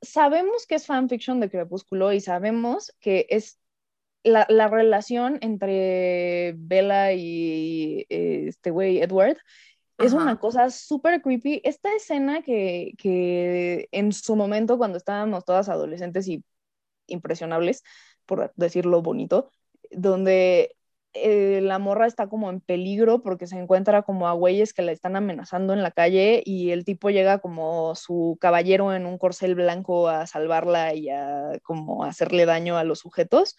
sabemos que es fanfiction de Crepúsculo y sabemos que es la, la relación entre Bella y eh, este güey Edward es una cosa súper creepy. Esta escena que, que, en su momento, cuando estábamos todas adolescentes y impresionables, por decirlo bonito, donde eh, la morra está como en peligro porque se encuentra como a güeyes que la están amenazando en la calle y el tipo llega como su caballero en un corcel blanco a salvarla y a como hacerle daño a los sujetos.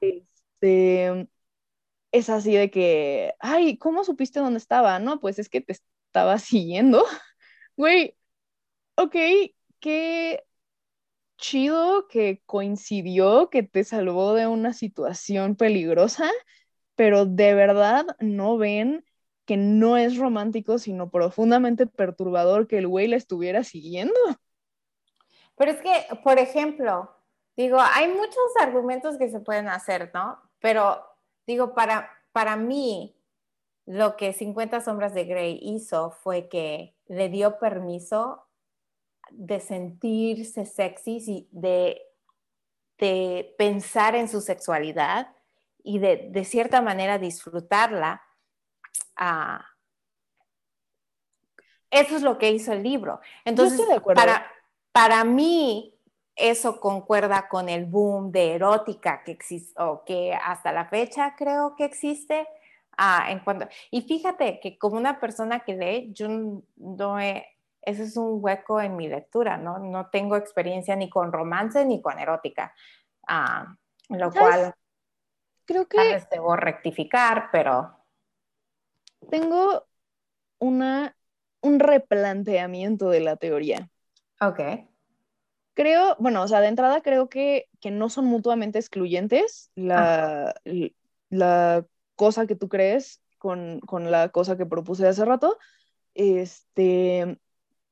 Este, es así de que, ay, ¿cómo supiste dónde estaba? No, pues es que te estaba siguiendo. Güey, ok, qué chido que coincidió, que te salvó de una situación peligrosa, pero de verdad no ven que no es romántico, sino profundamente perturbador que el güey la estuviera siguiendo. Pero es que, por ejemplo, digo, hay muchos argumentos que se pueden hacer, ¿no? Pero Digo, para, para mí, lo que 50 sombras de Grey hizo fue que le dio permiso de sentirse sexy, y de, de pensar en su sexualidad y de, de cierta manera disfrutarla. Ah, eso es lo que hizo el libro. Entonces, Para, para mí, eso concuerda con el boom de erótica que existe, o que hasta la fecha creo que existe. Ah, en cuanto, y fíjate que como una persona que lee, yo no he, ese es un hueco en mi lectura, ¿no? No tengo experiencia ni con romance ni con erótica, ah, lo cual creo que debo rectificar, pero tengo una, un replanteamiento de la teoría. Ok. Creo, bueno, o sea, de entrada creo que, que no son mutuamente excluyentes la, la, cosa que tú crees con, con, la cosa que propuse hace rato, este,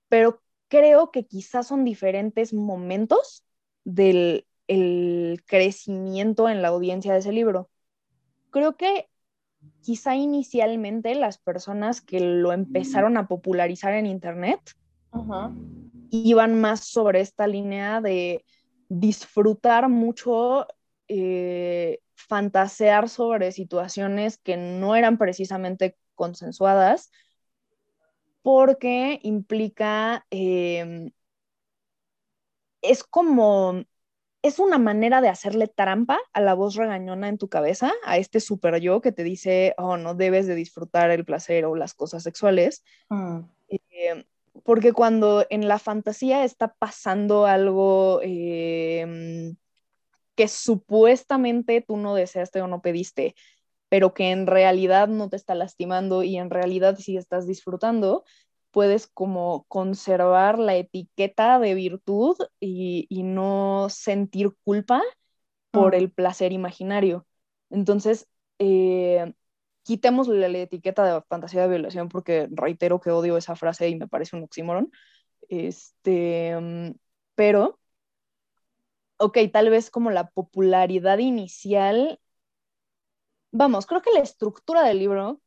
pero creo que quizás son diferentes momentos del el crecimiento en la audiencia de ese libro. Creo que quizá inicialmente las personas que lo empezaron a popularizar en Internet iban más sobre esta línea de disfrutar mucho, eh, fantasear sobre situaciones que no eran precisamente consensuadas, porque implica, em, es como, es una manera de hacerle trampa a la voz regañona en tu cabeza, a este super yo que te dice, oh, no debes de disfrutar el placer o las cosas sexuales. Mm. Em, porque cuando en la fantasía está pasando algo em, que supuestamente tú no deseaste o no pediste, pero que en realidad no te está lastimando y en realidad sí estás disfrutando, puedes como conservar la etiqueta de virtud y, no sentir culpa por mm. el placer imaginario. Entonces, eh, quitemos la, etiqueta de fantasía de violación porque reitero que odio esa frase y me parece un oxímoron. Este, mm, pero, ok, tal vez como la popularidad inicial, vamos, creo que la estructura del libro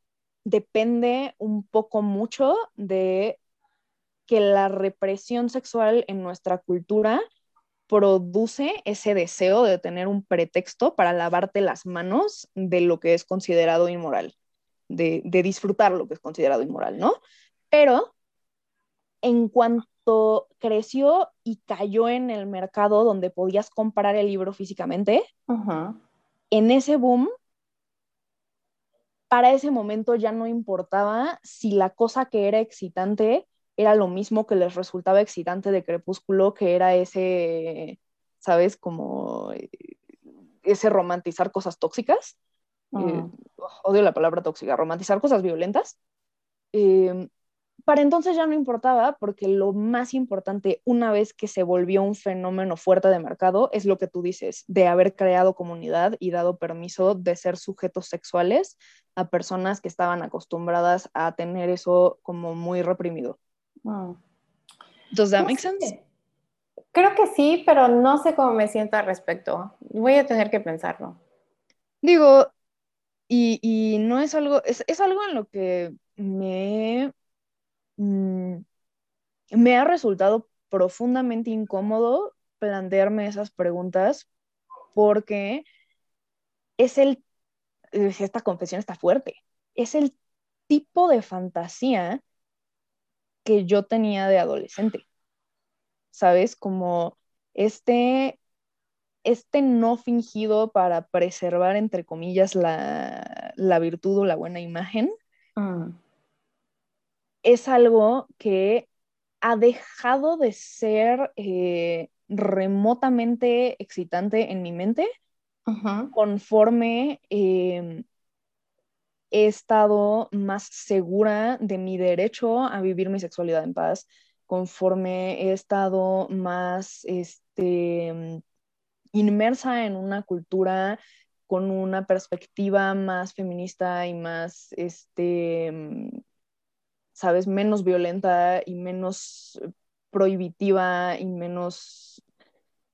depende un poco mucho de que la represión sexual en nuestra cultura produce ese deseo de tener un pretexto para lavarte las manos de lo que es considerado inmoral, de, disfrutar lo que es considerado inmoral, ¿no? Pero en cuanto creció y cayó en el mercado donde podías comprar el libro físicamente, en ese boom, para ese momento ya no importaba si la cosa que era excitante era lo mismo que les resultaba excitante de Crepúsculo, que era ese, ¿sabes? Como eh, ese romantizar cosas tóxicas. Eh, odio la palabra tóxica, romantizar cosas violentas. Em, para entonces ya no importaba porque lo más importante una vez que se volvió un fenómeno fuerte de mercado es lo que tú dices, de haber creado comunidad y dado permiso de ser sujetos sexuales a personas que estaban acostumbradas a tener eso como muy reprimido. ¿Does that make sense? Creo que sí, pero no sé cómo me siento al respecto. Voy a tener que pensarlo. Digo, y, no es algo, es, algo en lo que me, mm, me ha resultado profundamente incómodo plantearme esas preguntas porque es el, esta confesión está fuerte, es el tipo de fantasía que yo tenía de adolescente. ¿Sabes? Como este, este no fingido para preservar, entre comillas, la, virtud o la buena imagen, mm. Es algo que ha dejado de ser eh, remotamente excitante en mi mente conforme em, he estado más segura de mi derecho a vivir mi sexualidad en paz, conforme he estado más este, inmersa en una cultura con una perspectiva más feminista y más, este, sabes, menos violenta y menos prohibitiva y menos...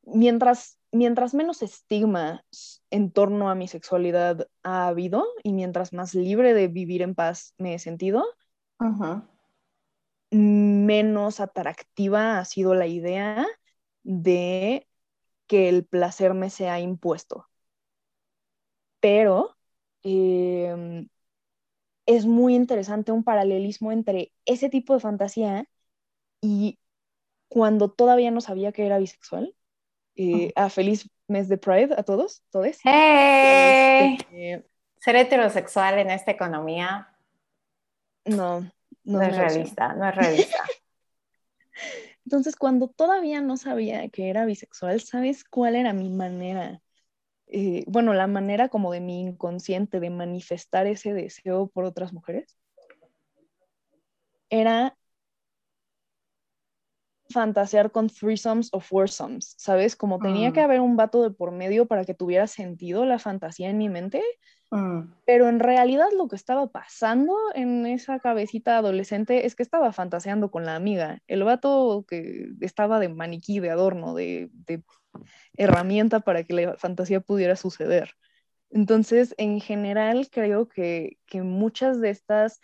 Mientras mientras menos estigma en torno a mi sexualidad ha habido y mientras más libre de vivir en paz me he sentido, menos atractiva ha sido la idea de que el placer me sea impuesto. Pero em, es muy interesante un paralelismo entre ese tipo de fantasía y cuando todavía no sabía que era bisexual eh, a feliz mes de Pride a todos, todos. ¡Hey! Este, Ser heterosexual en esta economía. No, no, es realista, no es realista. Entonces, cuando todavía no sabía que era bisexual, ¿sabes cuál era mi manera? Eh, bueno, la manera como de mi inconsciente de manifestar ese deseo por otras mujeres era fantasear con threesomes o foursomes, ¿sabes? Como tenía que mm. haber un vato de por medio para que tuviera sentido la fantasía en mi mente. Pero en realidad lo que estaba pasando en esa cabecita adolescente es que estaba fantaseando con la amiga, el vato que estaba de maniquí, de adorno, de, herramienta para que la fantasía pudiera suceder. Entonces, en general, creo que, que muchas de estas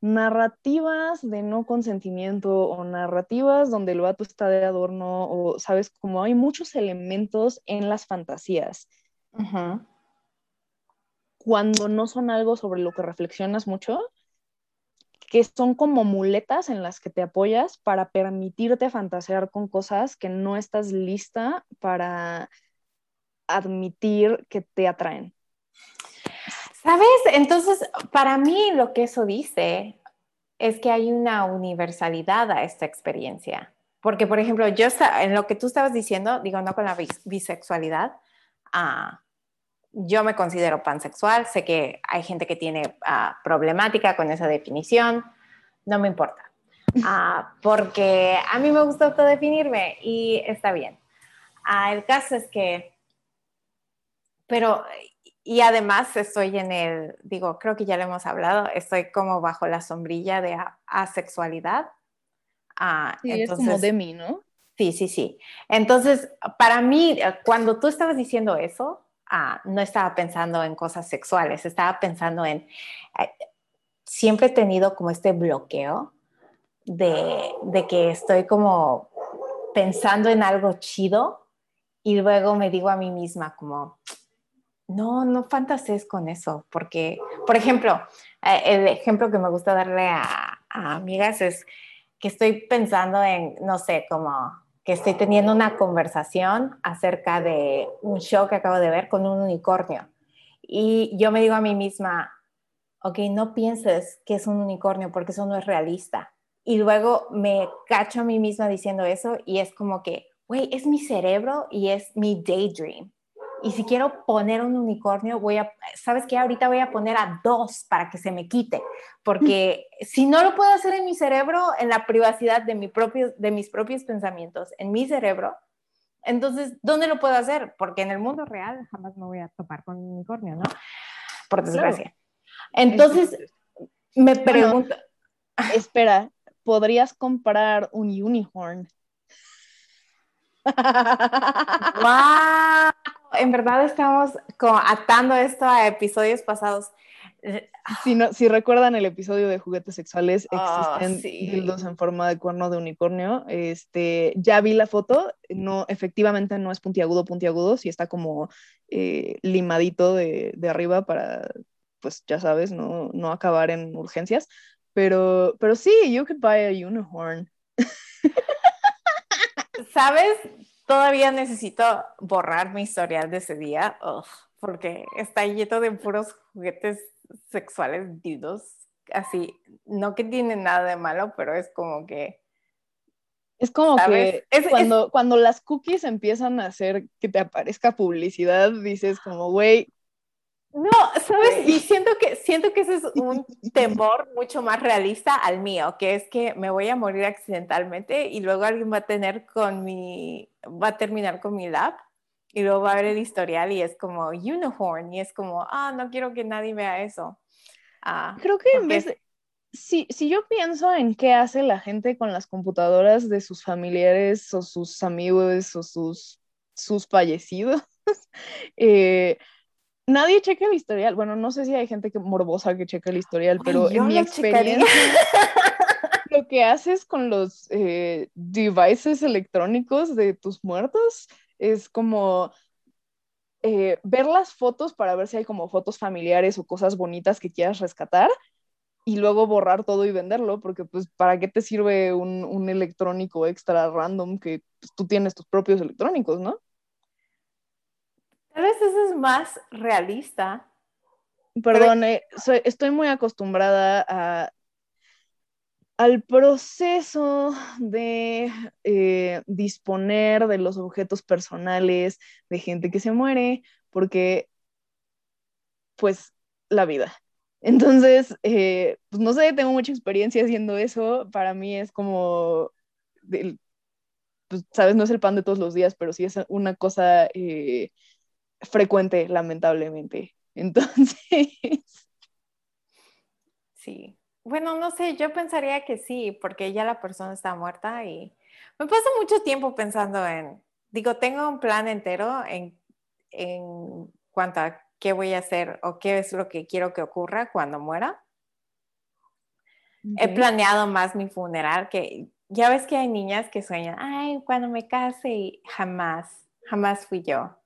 narrativas de no consentimiento o narrativas donde el vato está de adorno o, sabes, como hay muchos elementos en las fantasías. Cuando no son algo sobre lo que reflexionas mucho, que son como muletas en las que te apoyas para permitirte fantasear con cosas que no estás lista para admitir que te atraen. ¿Sabes? Entonces, para mí lo que eso dice es que hay una universalidad a esta experiencia. Porque, por ejemplo, yo en lo que tú estabas diciendo, digo, no con la bisexualidad, ah, yo me considero pansexual, sé que hay gente que tiene ah, problemática con esa definición, no me importa, ah, porque a mí me gusta autodefinirme y está bien. el caso es que, pero y además estoy en el, digo, creo que ya lo hemos hablado, estoy como bajo la sombrilla de asexualidad. Ah, sí, entonces, es como de mí, ¿no? Sí, sí, sí. Entonces, para mí, cuando tú estabas diciendo eso, ah, no estaba pensando en cosas sexuales, estaba pensando en, eh, siempre he tenido como este bloqueo de, de que estoy como pensando en algo chido y luego me digo a mí misma como, no, no fantasees con eso, porque, por ejemplo, eh, el ejemplo que me gusta darle a, amigas es que estoy pensando en, no sé, como que estoy teniendo una conversación acerca de un show que acabo de ver con un unicornio. Y yo me digo a mí misma, ok, no pienses que es un unicornio porque eso no es realista. Y luego me cacho a mí misma diciendo eso y es como que, güey, es mi cerebro y es mi daydream y si quiero poner un unicornio, voy a, ¿sabes qué? Ahorita voy a poner a dos para que se me quite, porque si no lo puedo hacer en mi cerebro, en la privacidad de, mi propio, de mis propios pensamientos, en mi cerebro, entonces, ¿dónde lo puedo hacer? Porque en el mundo real jamás me voy a topar con un unicornio, ¿no? Por desgracia. Entonces, me pregunto... espera, ¿podrías comprar un unicorn? ¡Wow! En verdad estamos como atando esto a episodios pasados. Si, no, si recuerdan el episodio de juguetes sexuales, ah, existen dildos en forma de cuerno de unicornio. Este, ya vi la foto, no, efectivamente no es puntiagudo, puntiagudo, sí está como eh, limadito de, de, arriba para, pues ya sabes, no, no acabar en urgencias. Pero, pero sí, you could buy a unicorn. ¿Sabes? Todavía necesito borrar mi historial de ese día, porque está lleno de puros juguetes sexuales dudos, así, no que tienen nada de malo, pero es como que... Es como que cuando, cuando las cookies empiezan a hacer que te aparezca publicidad, dices como, güey, no, ¿sabes? Y siento que, siento que ese es un temor mucho más realista al mío, que es que me voy a morir accidentalmente y luego alguien va a tener con mi, va a terminar con mi lab y luego va a ver el historial y es como unicorn y es como, ah, no quiero que nadie vea eso. Ah, Creo que en vez de, si, si yo pienso en qué hace la gente con las computadoras de sus familiares o sus amigos o sus, sus fallecidos, eh, nadie checa el historial. Bueno, no sé si hay gente que morbosa que checa el historial, pero en mi experiencia, lo que haces con los eh, devices electrónicos de tus muertos es como eh, ver las fotos para ver si hay como fotos familiares o cosas bonitas que quieras rescatar y luego borrar todo y venderlo, porque pues para qué te sirve un, electrónico extra random que pues, tú tienes tus propios electrónicos, ¿no? Tal vez eso es más realista. Perdón, eh, estoy muy acostumbrada a, al proceso de eh, disponer de los objetos personales de gente que se muere, porque, pues, la vida. Entonces, eh, pues no sé, tengo mucha experiencia haciendo eso. Para mí es como, pues, sabes, no es el pan de todos los días, pero sí es una cosa frecuente, lamentablemente. Entonces. Sí. Bueno, no sé, yo pensaría que sí, porque ya la persona está muerta y me paso mucho tiempo pensando en, digo, tengo un plan entero en, en cuanto a qué voy a hacer o qué es lo que quiero que ocurra cuando muera. He planeado más mi funeral, que ya ves que hay niñas que sueñan, ay, cuando me case y jamás, jamás fui yo.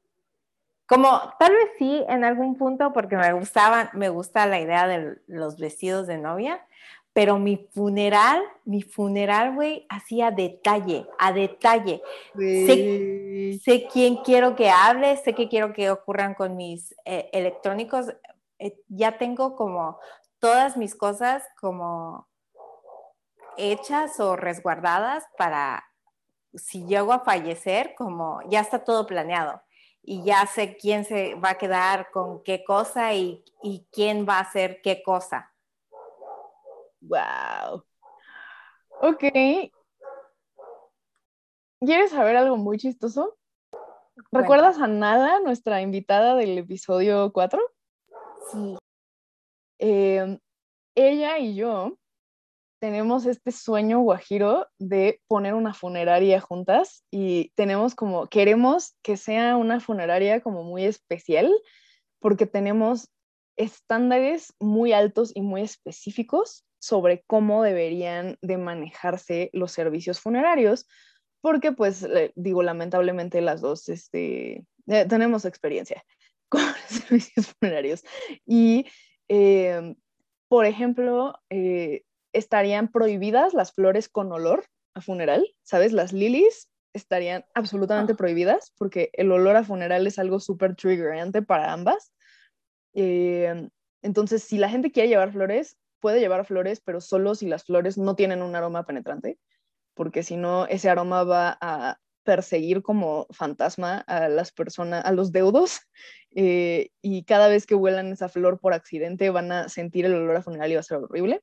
Como tal vez sí en algún punto porque me gustaba, me gusta la idea de los vestidos de novia, pero mi funeral, mi funeral, güey, hacía detalle, a detalle. Sé, quién quiero que hable, sé qué quiero que ocurran con mis eh, electrónicos. Eh, ya tengo como todas mis cosas como hechas o resguardadas para si llego a fallecer, como ya está todo planeado y ya sé quién se va a quedar con qué cosa y, y quién va a hacer qué cosa. Wow. Ok. ¿Quieres saber algo muy chistoso? ¿Recuerdas a Nada, nuestra invitada del episodio 4? Sí. Em, ella y yo tenemos este sueño guajiro de poner una funeraria juntas y tenemos como, queremos que sea una funeraria como muy especial porque tenemos estándares muy altos y muy específicos sobre cómo deberían de manejarse los servicios funerarios, porque pues digo, lamentablemente las dos este, eh, tenemos experiencia con servicios funerarios. Y, em, por ejemplo, eh, estarían prohibidas las flores con olor a funeral, ¿sabes? Las lilies estarían absolutamente ah. prohibidas porque el olor a funeral es algo súper triggerante para ambas. Em, entonces, si la gente quiere llevar flores, puede llevar flores, pero solo si las flores no tienen un aroma penetrante, porque si no, ese aroma va a perseguir como fantasma a las personas, a los deudos, eh, y cada vez que huelan esa flor por accidente van a sentir el olor a funeral y va a ser horrible.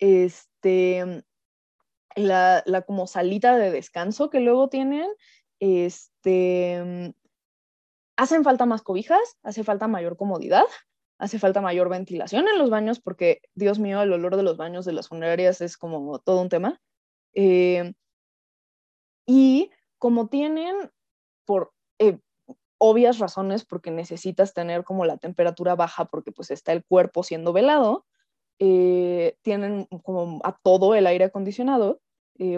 Este, la, la como salita de descanso que luego tienen, este, hacen falta más cobijas, hace falta mayor comodidad, hace falta mayor ventilación en los baños porque, Dios mío, el olor de los baños de las funerarias es como todo un tema. Eh, y como tienen, por eh, obvias razones, porque necesitas tener como la temperatura baja porque pues está el cuerpo siendo velado, eh, tienen como a todo el aire acondicionado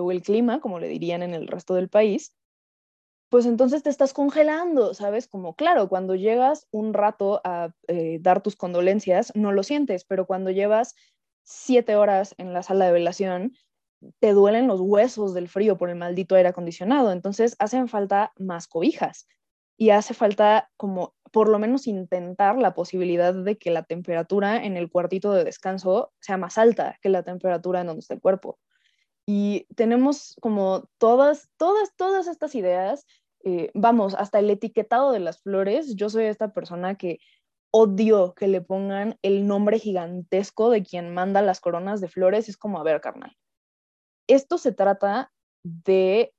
o el clima, como le dirían en el resto del país, pues entonces te estás congelando, ¿sabes? Como claro, cuando llegas un rato a eh, dar tus condolencias, no lo sientes, pero cuando llevas siete horas en la sala de velación, te duelen los huesos del frío por el maldito aire acondicionado. Entonces hacen falta más cobijas y hace falta como por lo menos intentar la posibilidad de que la temperatura en el cuartito de descanso sea más alta que la temperatura en donde está el cuerpo. Y tenemos como todas, todas, todas estas ideas eh, vamos, hasta el etiquetado de las flores, yo soy esta persona que odio que le pongan el nombre gigantesco de quien manda las coronas de flores, es como, a ver, carnal, esto se trata de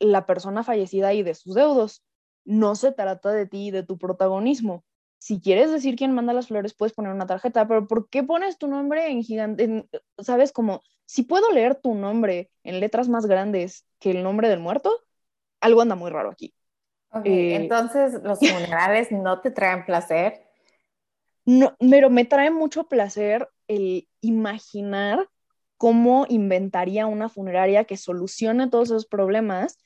la persona fallecida y de sus deudos, no se trata de ti y de tu protagonismo. Si quieres decir quién manda las flores, puedes poner una tarjeta, pero ¿por qué pones tu nombre en gigante? ¿Sabes? Como, si puedo leer tu nombre en letras más grandes que el nombre del muerto, algo anda muy raro aquí. Eh, entonces, ¿los funerales no te traen placer? No, pero me trae mucho placer el imaginar cómo inventaría una funeraria que solucione todos esos problemas.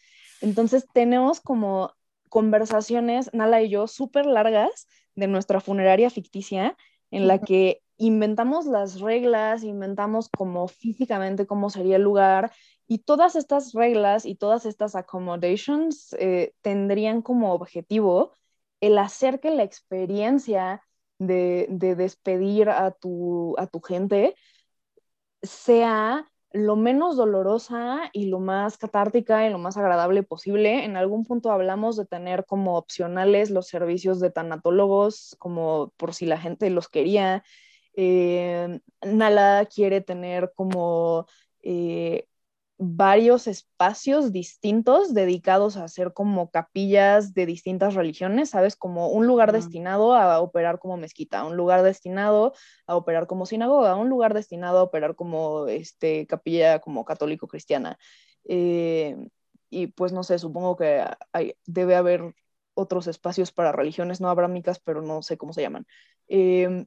Entonces, tenemos como conversaciones, Nala y yo, súper largas de nuestra funeraria ficticia, en la que inventamos las reglas, inventamos como físicamente cómo sería el lugar, y todas estas reglas y todas estas accommodations eh, tendrían como objetivo el hacer que la experiencia de, despedir a tu, a tu gente sea lo menos dolorosa y lo más catártica y lo más agradable posible. En algún punto hablamos de tener como opcionales los servicios de tanatólogos, como por si la gente los quería. Eh, Nala quiere tener como eh, varios espacios distintos dedicados a hacer como capillas de distintas religiones, ¿sabes? Como un lugar destinado a operar como mezquita, un lugar destinado a operar como sinagoga, un lugar destinado a operar como este, capilla como católico cristiana. Eh, y pues no sé, supongo que hay, debe haber otros espacios para religiones no abrámicas, pero no sé cómo se llaman. Em,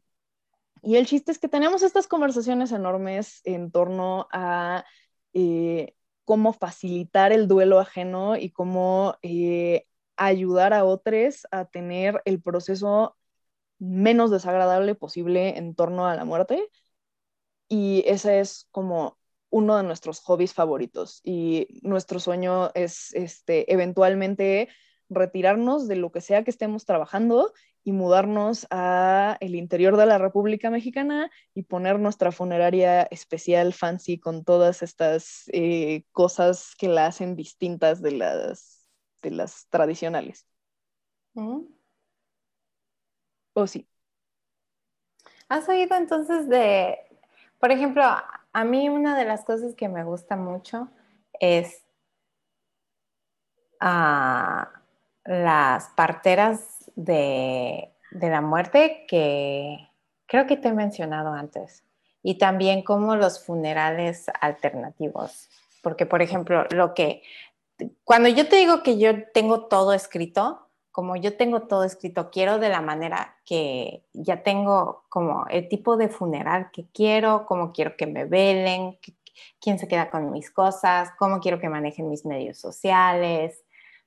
y el chiste es que tenemos estas conversaciones enormes en torno a eh, cómo facilitar el duelo ajeno y cómo eh, ayudar a otros a tener el proceso menos desagradable posible en torno a la muerte. Y ese es como uno de nuestros hobbies favoritos. Y nuestro sueño es este, eventualmente retirarnos de lo que sea que estemos trabajando y mudarnos a el interior de la República Mexicana y poner nuestra funeraria especial fancy con todas estas eh, cosas que la hacen distintas de las, de las tradicionales. ¿O sí? ¿Has oído entonces de, por ejemplo, a mí una de las cosas que me gusta mucho es... Uh, las parteras de, la muerte que creo que te he mencionado antes. Y también como los funerales alternativos. Porque, por ejemplo, lo que, cuando yo te digo que yo tengo todo escrito, como yo tengo todo escrito, quiero de la manera que ya tengo como el tipo de funeral que quiero, cómo quiero que me velen, quién se queda con mis cosas, cómo quiero que manejen mis medios sociales,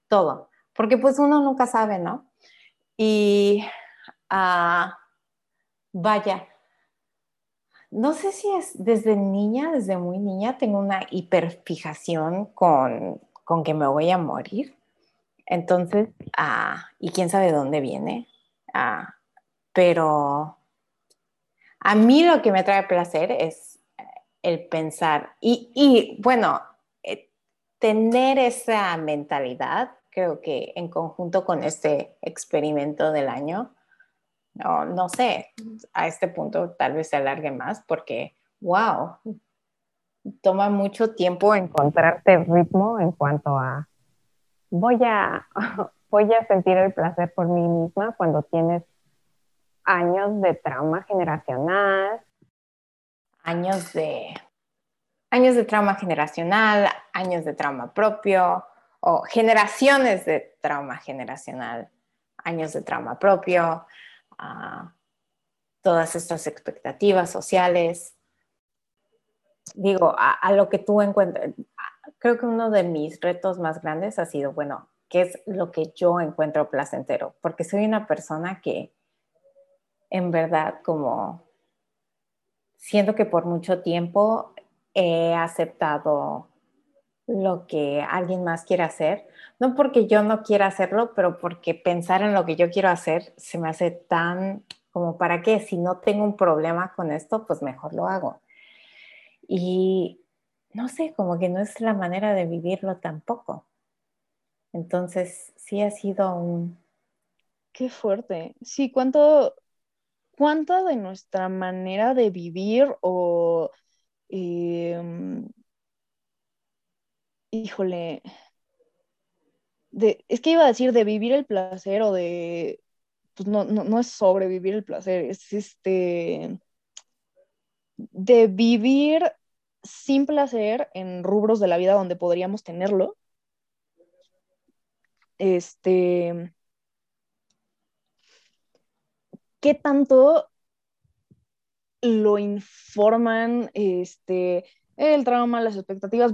todo porque pues uno nunca sabe, ¿no? Y ah, vaya, no sé si es desde niña, desde muy niña, tengo una hiperfijación con, con que me voy a morir. Entonces, ah, y quién sabe dónde viene, ah, pero a mí lo que me trae placer es el pensar y, y bueno, eh, tener esa mentalidad creo que en conjunto con este experimento del año, no, no sé, a este punto tal vez se alargue más porque, wow, toma mucho tiempo encontrarte ritmo en cuanto a voy a, voy a sentir el placer por mí misma cuando tienes años de trauma generacional, años de años de trauma generacional, años de trauma propio, o generaciones de trauma generacional, años de trauma propio, ah, todas estas expectativas sociales. Digo, a, lo que tú encuentras, creo que uno de mis retos más grandes ha sido, bueno, ¿qué es lo que yo encuentro placentero? Porque soy una persona que en verdad como siento que por mucho tiempo he aceptado lo que alguien más quiere hacer, no porque yo no quiera hacerlo, pero porque pensar en lo que yo quiero hacer se me hace tan como para qué, si no tengo un problema con esto, pues mejor lo hago. Y no sé, como que no es la manera de vivirlo tampoco. Entonces, sí ha sido un... Qué fuerte. Sí, ¿cuánto, cuánto de nuestra manera de vivir o... Em, híjole, es que iba a decir de vivir el placer o de, pues no, no, no es sobrevivir el placer, es este, de vivir sin placer en rubros de la vida donde podríamos tenerlo. Este, ¿qué tanto lo informan este, el trauma, las expectativas?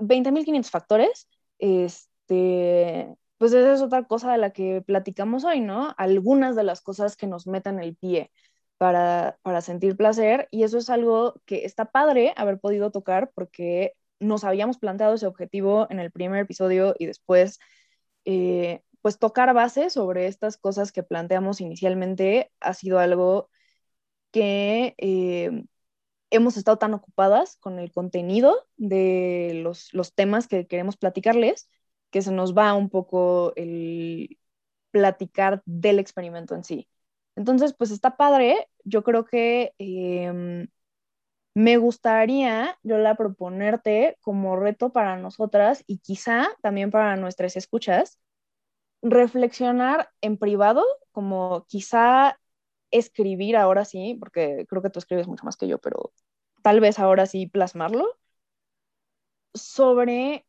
20.500 factores, este, pues esa es otra cosa de la que platicamos hoy, ¿no? Algunas de las cosas que nos metan el pie para, para sentir placer y eso es algo que está padre haber podido tocar porque nos habíamos planteado ese objetivo en el primer episodio y después, eh, pues tocar base sobre estas cosas que planteamos inicialmente ha sido algo que eh, hemos estado tan ocupadas con el contenido de los, temas que queremos platicarles que se nos va un poco el platicar del experimento en sí. Entonces, pues está padre. Yo creo que em, me gustaría, yo la proponerte como reto para nosotras y quizá también para nuestras escuchas, reflexionar en privado, como quizá escribir ahora sí, porque creo que tú escribes mucho más que yo, pero tal vez ahora sí plasmarlo, sobre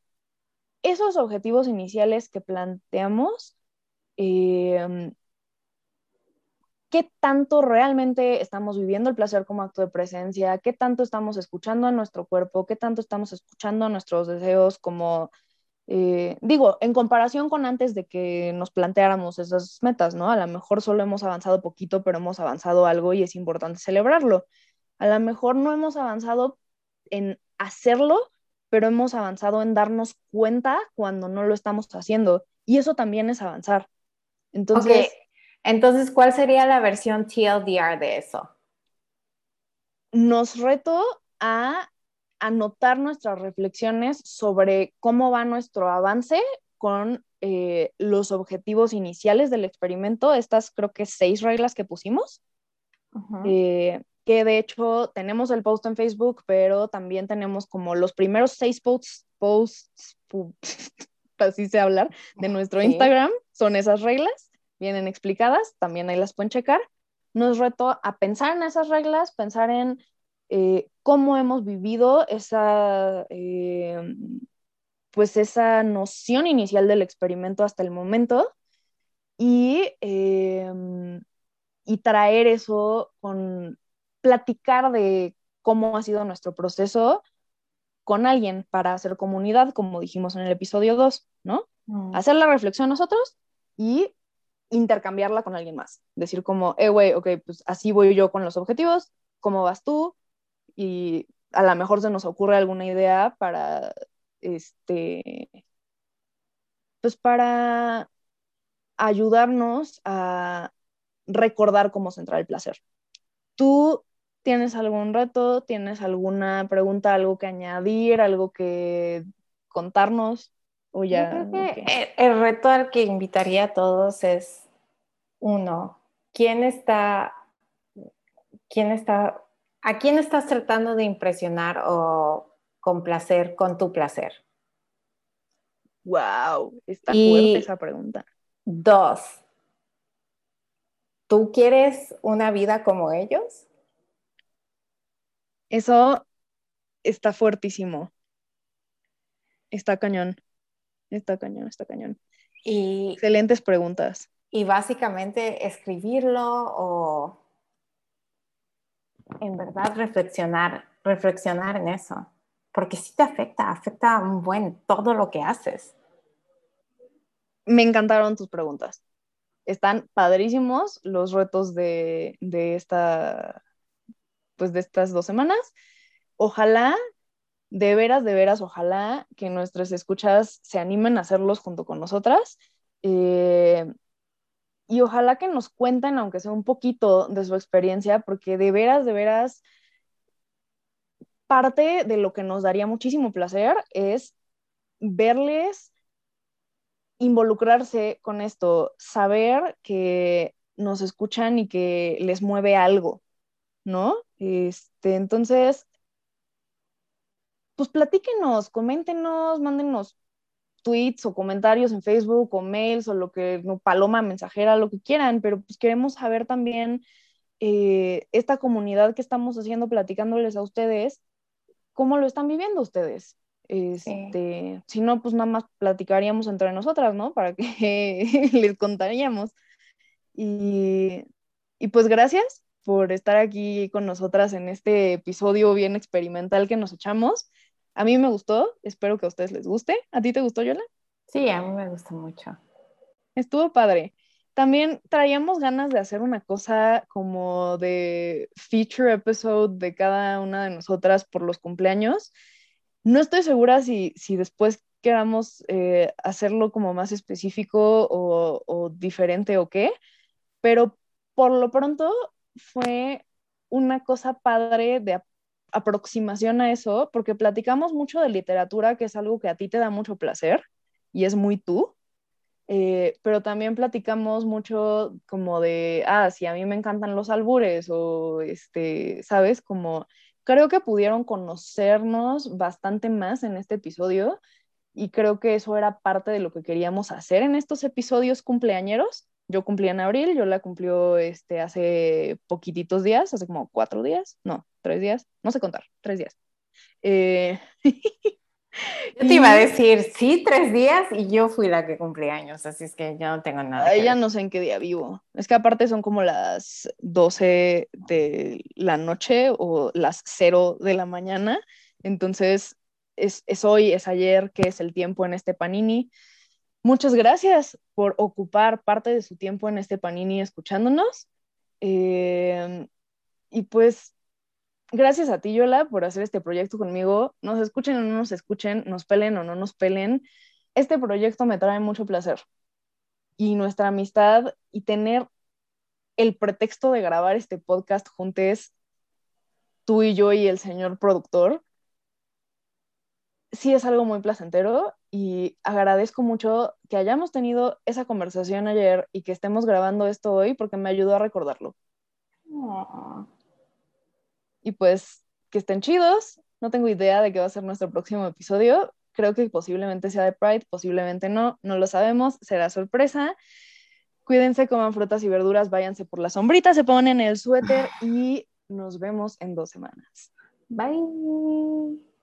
esos objetivos iniciales que planteamos em, qué tanto realmente estamos viviendo el placer como acto de presencia, qué tanto estamos escuchando a nuestro cuerpo, qué tanto estamos escuchando a nuestros deseos como, eh, digo, en comparación con antes de que nos planteáramos esas metas, ¿no? A lo mejor solo hemos avanzado poquito, pero hemos avanzado algo y es importante celebrarlo. A lo mejor no hemos avanzado en hacerlo, pero hemos avanzado en darnos cuenta cuando no lo estamos haciendo. Y eso también es avanzar. Entonces, entonces, ¿cuál sería la versión TLDR de eso? Nos reto a anotar nuestras reflexiones sobre cómo va nuestro avance con eh, los objetivos iniciales del experimento, estas creo que seis reglas que pusimos, eh, que de hecho tenemos el post en Facebook, pero también tenemos como los primeros seis posts, posts así se hablar, de nuestro Instagram, son esas reglas vienen explicadas, también ahí las pueden checar. Nos reto a pensar en esas reglas, pensar en eh, cómo hemos vivido esa, eh, pues esa noción inicial del experimento hasta el momento y, eh, y traer eso con platicar de cómo ha sido nuestro proceso con alguien para hacer comunidad, como dijimos en el episodio 2, ¿no? Mm. Hacer la reflexión nosotros y intercambiarla con alguien más. Decir como, eh, güey, ok, pues así voy yo con los objetivos, ¿cómo vas tú? Y a lo mejor se nos ocurre alguna idea para, este, pues para ayudarnos a recordar cómo centrar el placer. ¿Tú tienes algún reto? ¿Tienes alguna pregunta, algo que añadir, algo que contarnos? Yo creo que el, reto al que invitaría a todos es, uno, ¿quién está, quién está, a quién estás tratando de impresionar o complacer con tu placer? Wow, está fuerte esa pregunta. Dos, ¿tú quieres una vida como ellos? Eso está fuertísimo. Está cañón. Está cañón, está cañón. Y, Excelentes preguntas. Y básicamente escribirlo o en verdad reflexionar, reflexionar en eso, porque sí te afecta, afecta un buen todo lo que haces. Me encantaron tus preguntas. Están padrísimos los retos de, de esta, pues de estas dos semanas. Ojalá de veras, de veras, ojalá que nuestras escuchas se animen a hacerlos junto con nosotras. Eh, y ojalá que nos cuenten, aunque sea un poquito de su experiencia, porque de veras, de veras, parte de lo que nos daría muchísimo placer es verles involucrarse con esto, saber que nos escuchan y que les mueve algo, ¿no? Este, entonces, pues platíquenos, coméntenos, mándenos tweets o comentarios en Facebook o mails o lo que, no, paloma mensajera, lo que quieran, pero pues queremos saber también eh, esta comunidad que estamos haciendo, platicándoles a ustedes, cómo lo están viviendo ustedes. Este, Si no, pues nada más platicaríamos entre nosotras, ¿no? Para que les contaríamos. Y, y pues gracias por estar aquí con nosotras en este episodio bien experimental que nos echamos. A mí me gustó, espero que a ustedes les guste. ¿A ti te gustó, Yola? Sí, a mí me gustó mucho. Estuvo padre. También traíamos ganas de hacer una cosa como de feature episode de cada una de nosotras por los cumpleaños. No estoy segura si, si después queramos eh, hacerlo como más específico o, o diferente o qué, pero por lo pronto fue una cosa padre de aproximación a eso, porque platicamos mucho de literatura, que es algo que a ti te da mucho placer y es muy tú, eh, pero también platicamos mucho como de, ah, si a mí me encantan los albures o, este, ¿sabes? Como creo que pudieron conocernos bastante más en este episodio y creo que eso era parte de lo que queríamos hacer en estos episodios cumpleañeros. Yo cumplí en abril, yo la cumplió este, hace poquititos días, hace como cuatro días, no, tres días, no sé contar, tres días. Eh, Yo te iba a decir, sí, tres días y yo fui la que cumplí años, así es que yo no tengo nada. Ya no sé en qué día vivo. Es que aparte son como las 12 de la noche o las 0 de la mañana. Entonces es, es hoy, es ayer, que es el tiempo en este panini. Muchas gracias por ocupar parte de su tiempo en este panini escuchándonos. Eh, y pues gracias a ti, Yola, por hacer este proyecto conmigo. Nos escuchen o no nos escuchen, nos pelen o no nos pelen. Este proyecto me trae mucho placer. Y nuestra amistad y tener el pretexto de grabar este podcast juntos, tú y yo y el señor productor, sí es algo muy placentero y agradezco mucho que hayamos tenido esa conversación ayer y que estemos grabando esto hoy porque me ayudó a recordarlo. Y pues que estén chidos. No tengo idea de qué va a ser nuestro próximo episodio. Creo que posiblemente sea de Pride, posiblemente no, no lo sabemos, será sorpresa. Cuídense, coman frutas y verduras, váyanse por la sombrita, se ponen el suéter y nos vemos en dos semanas. Bye.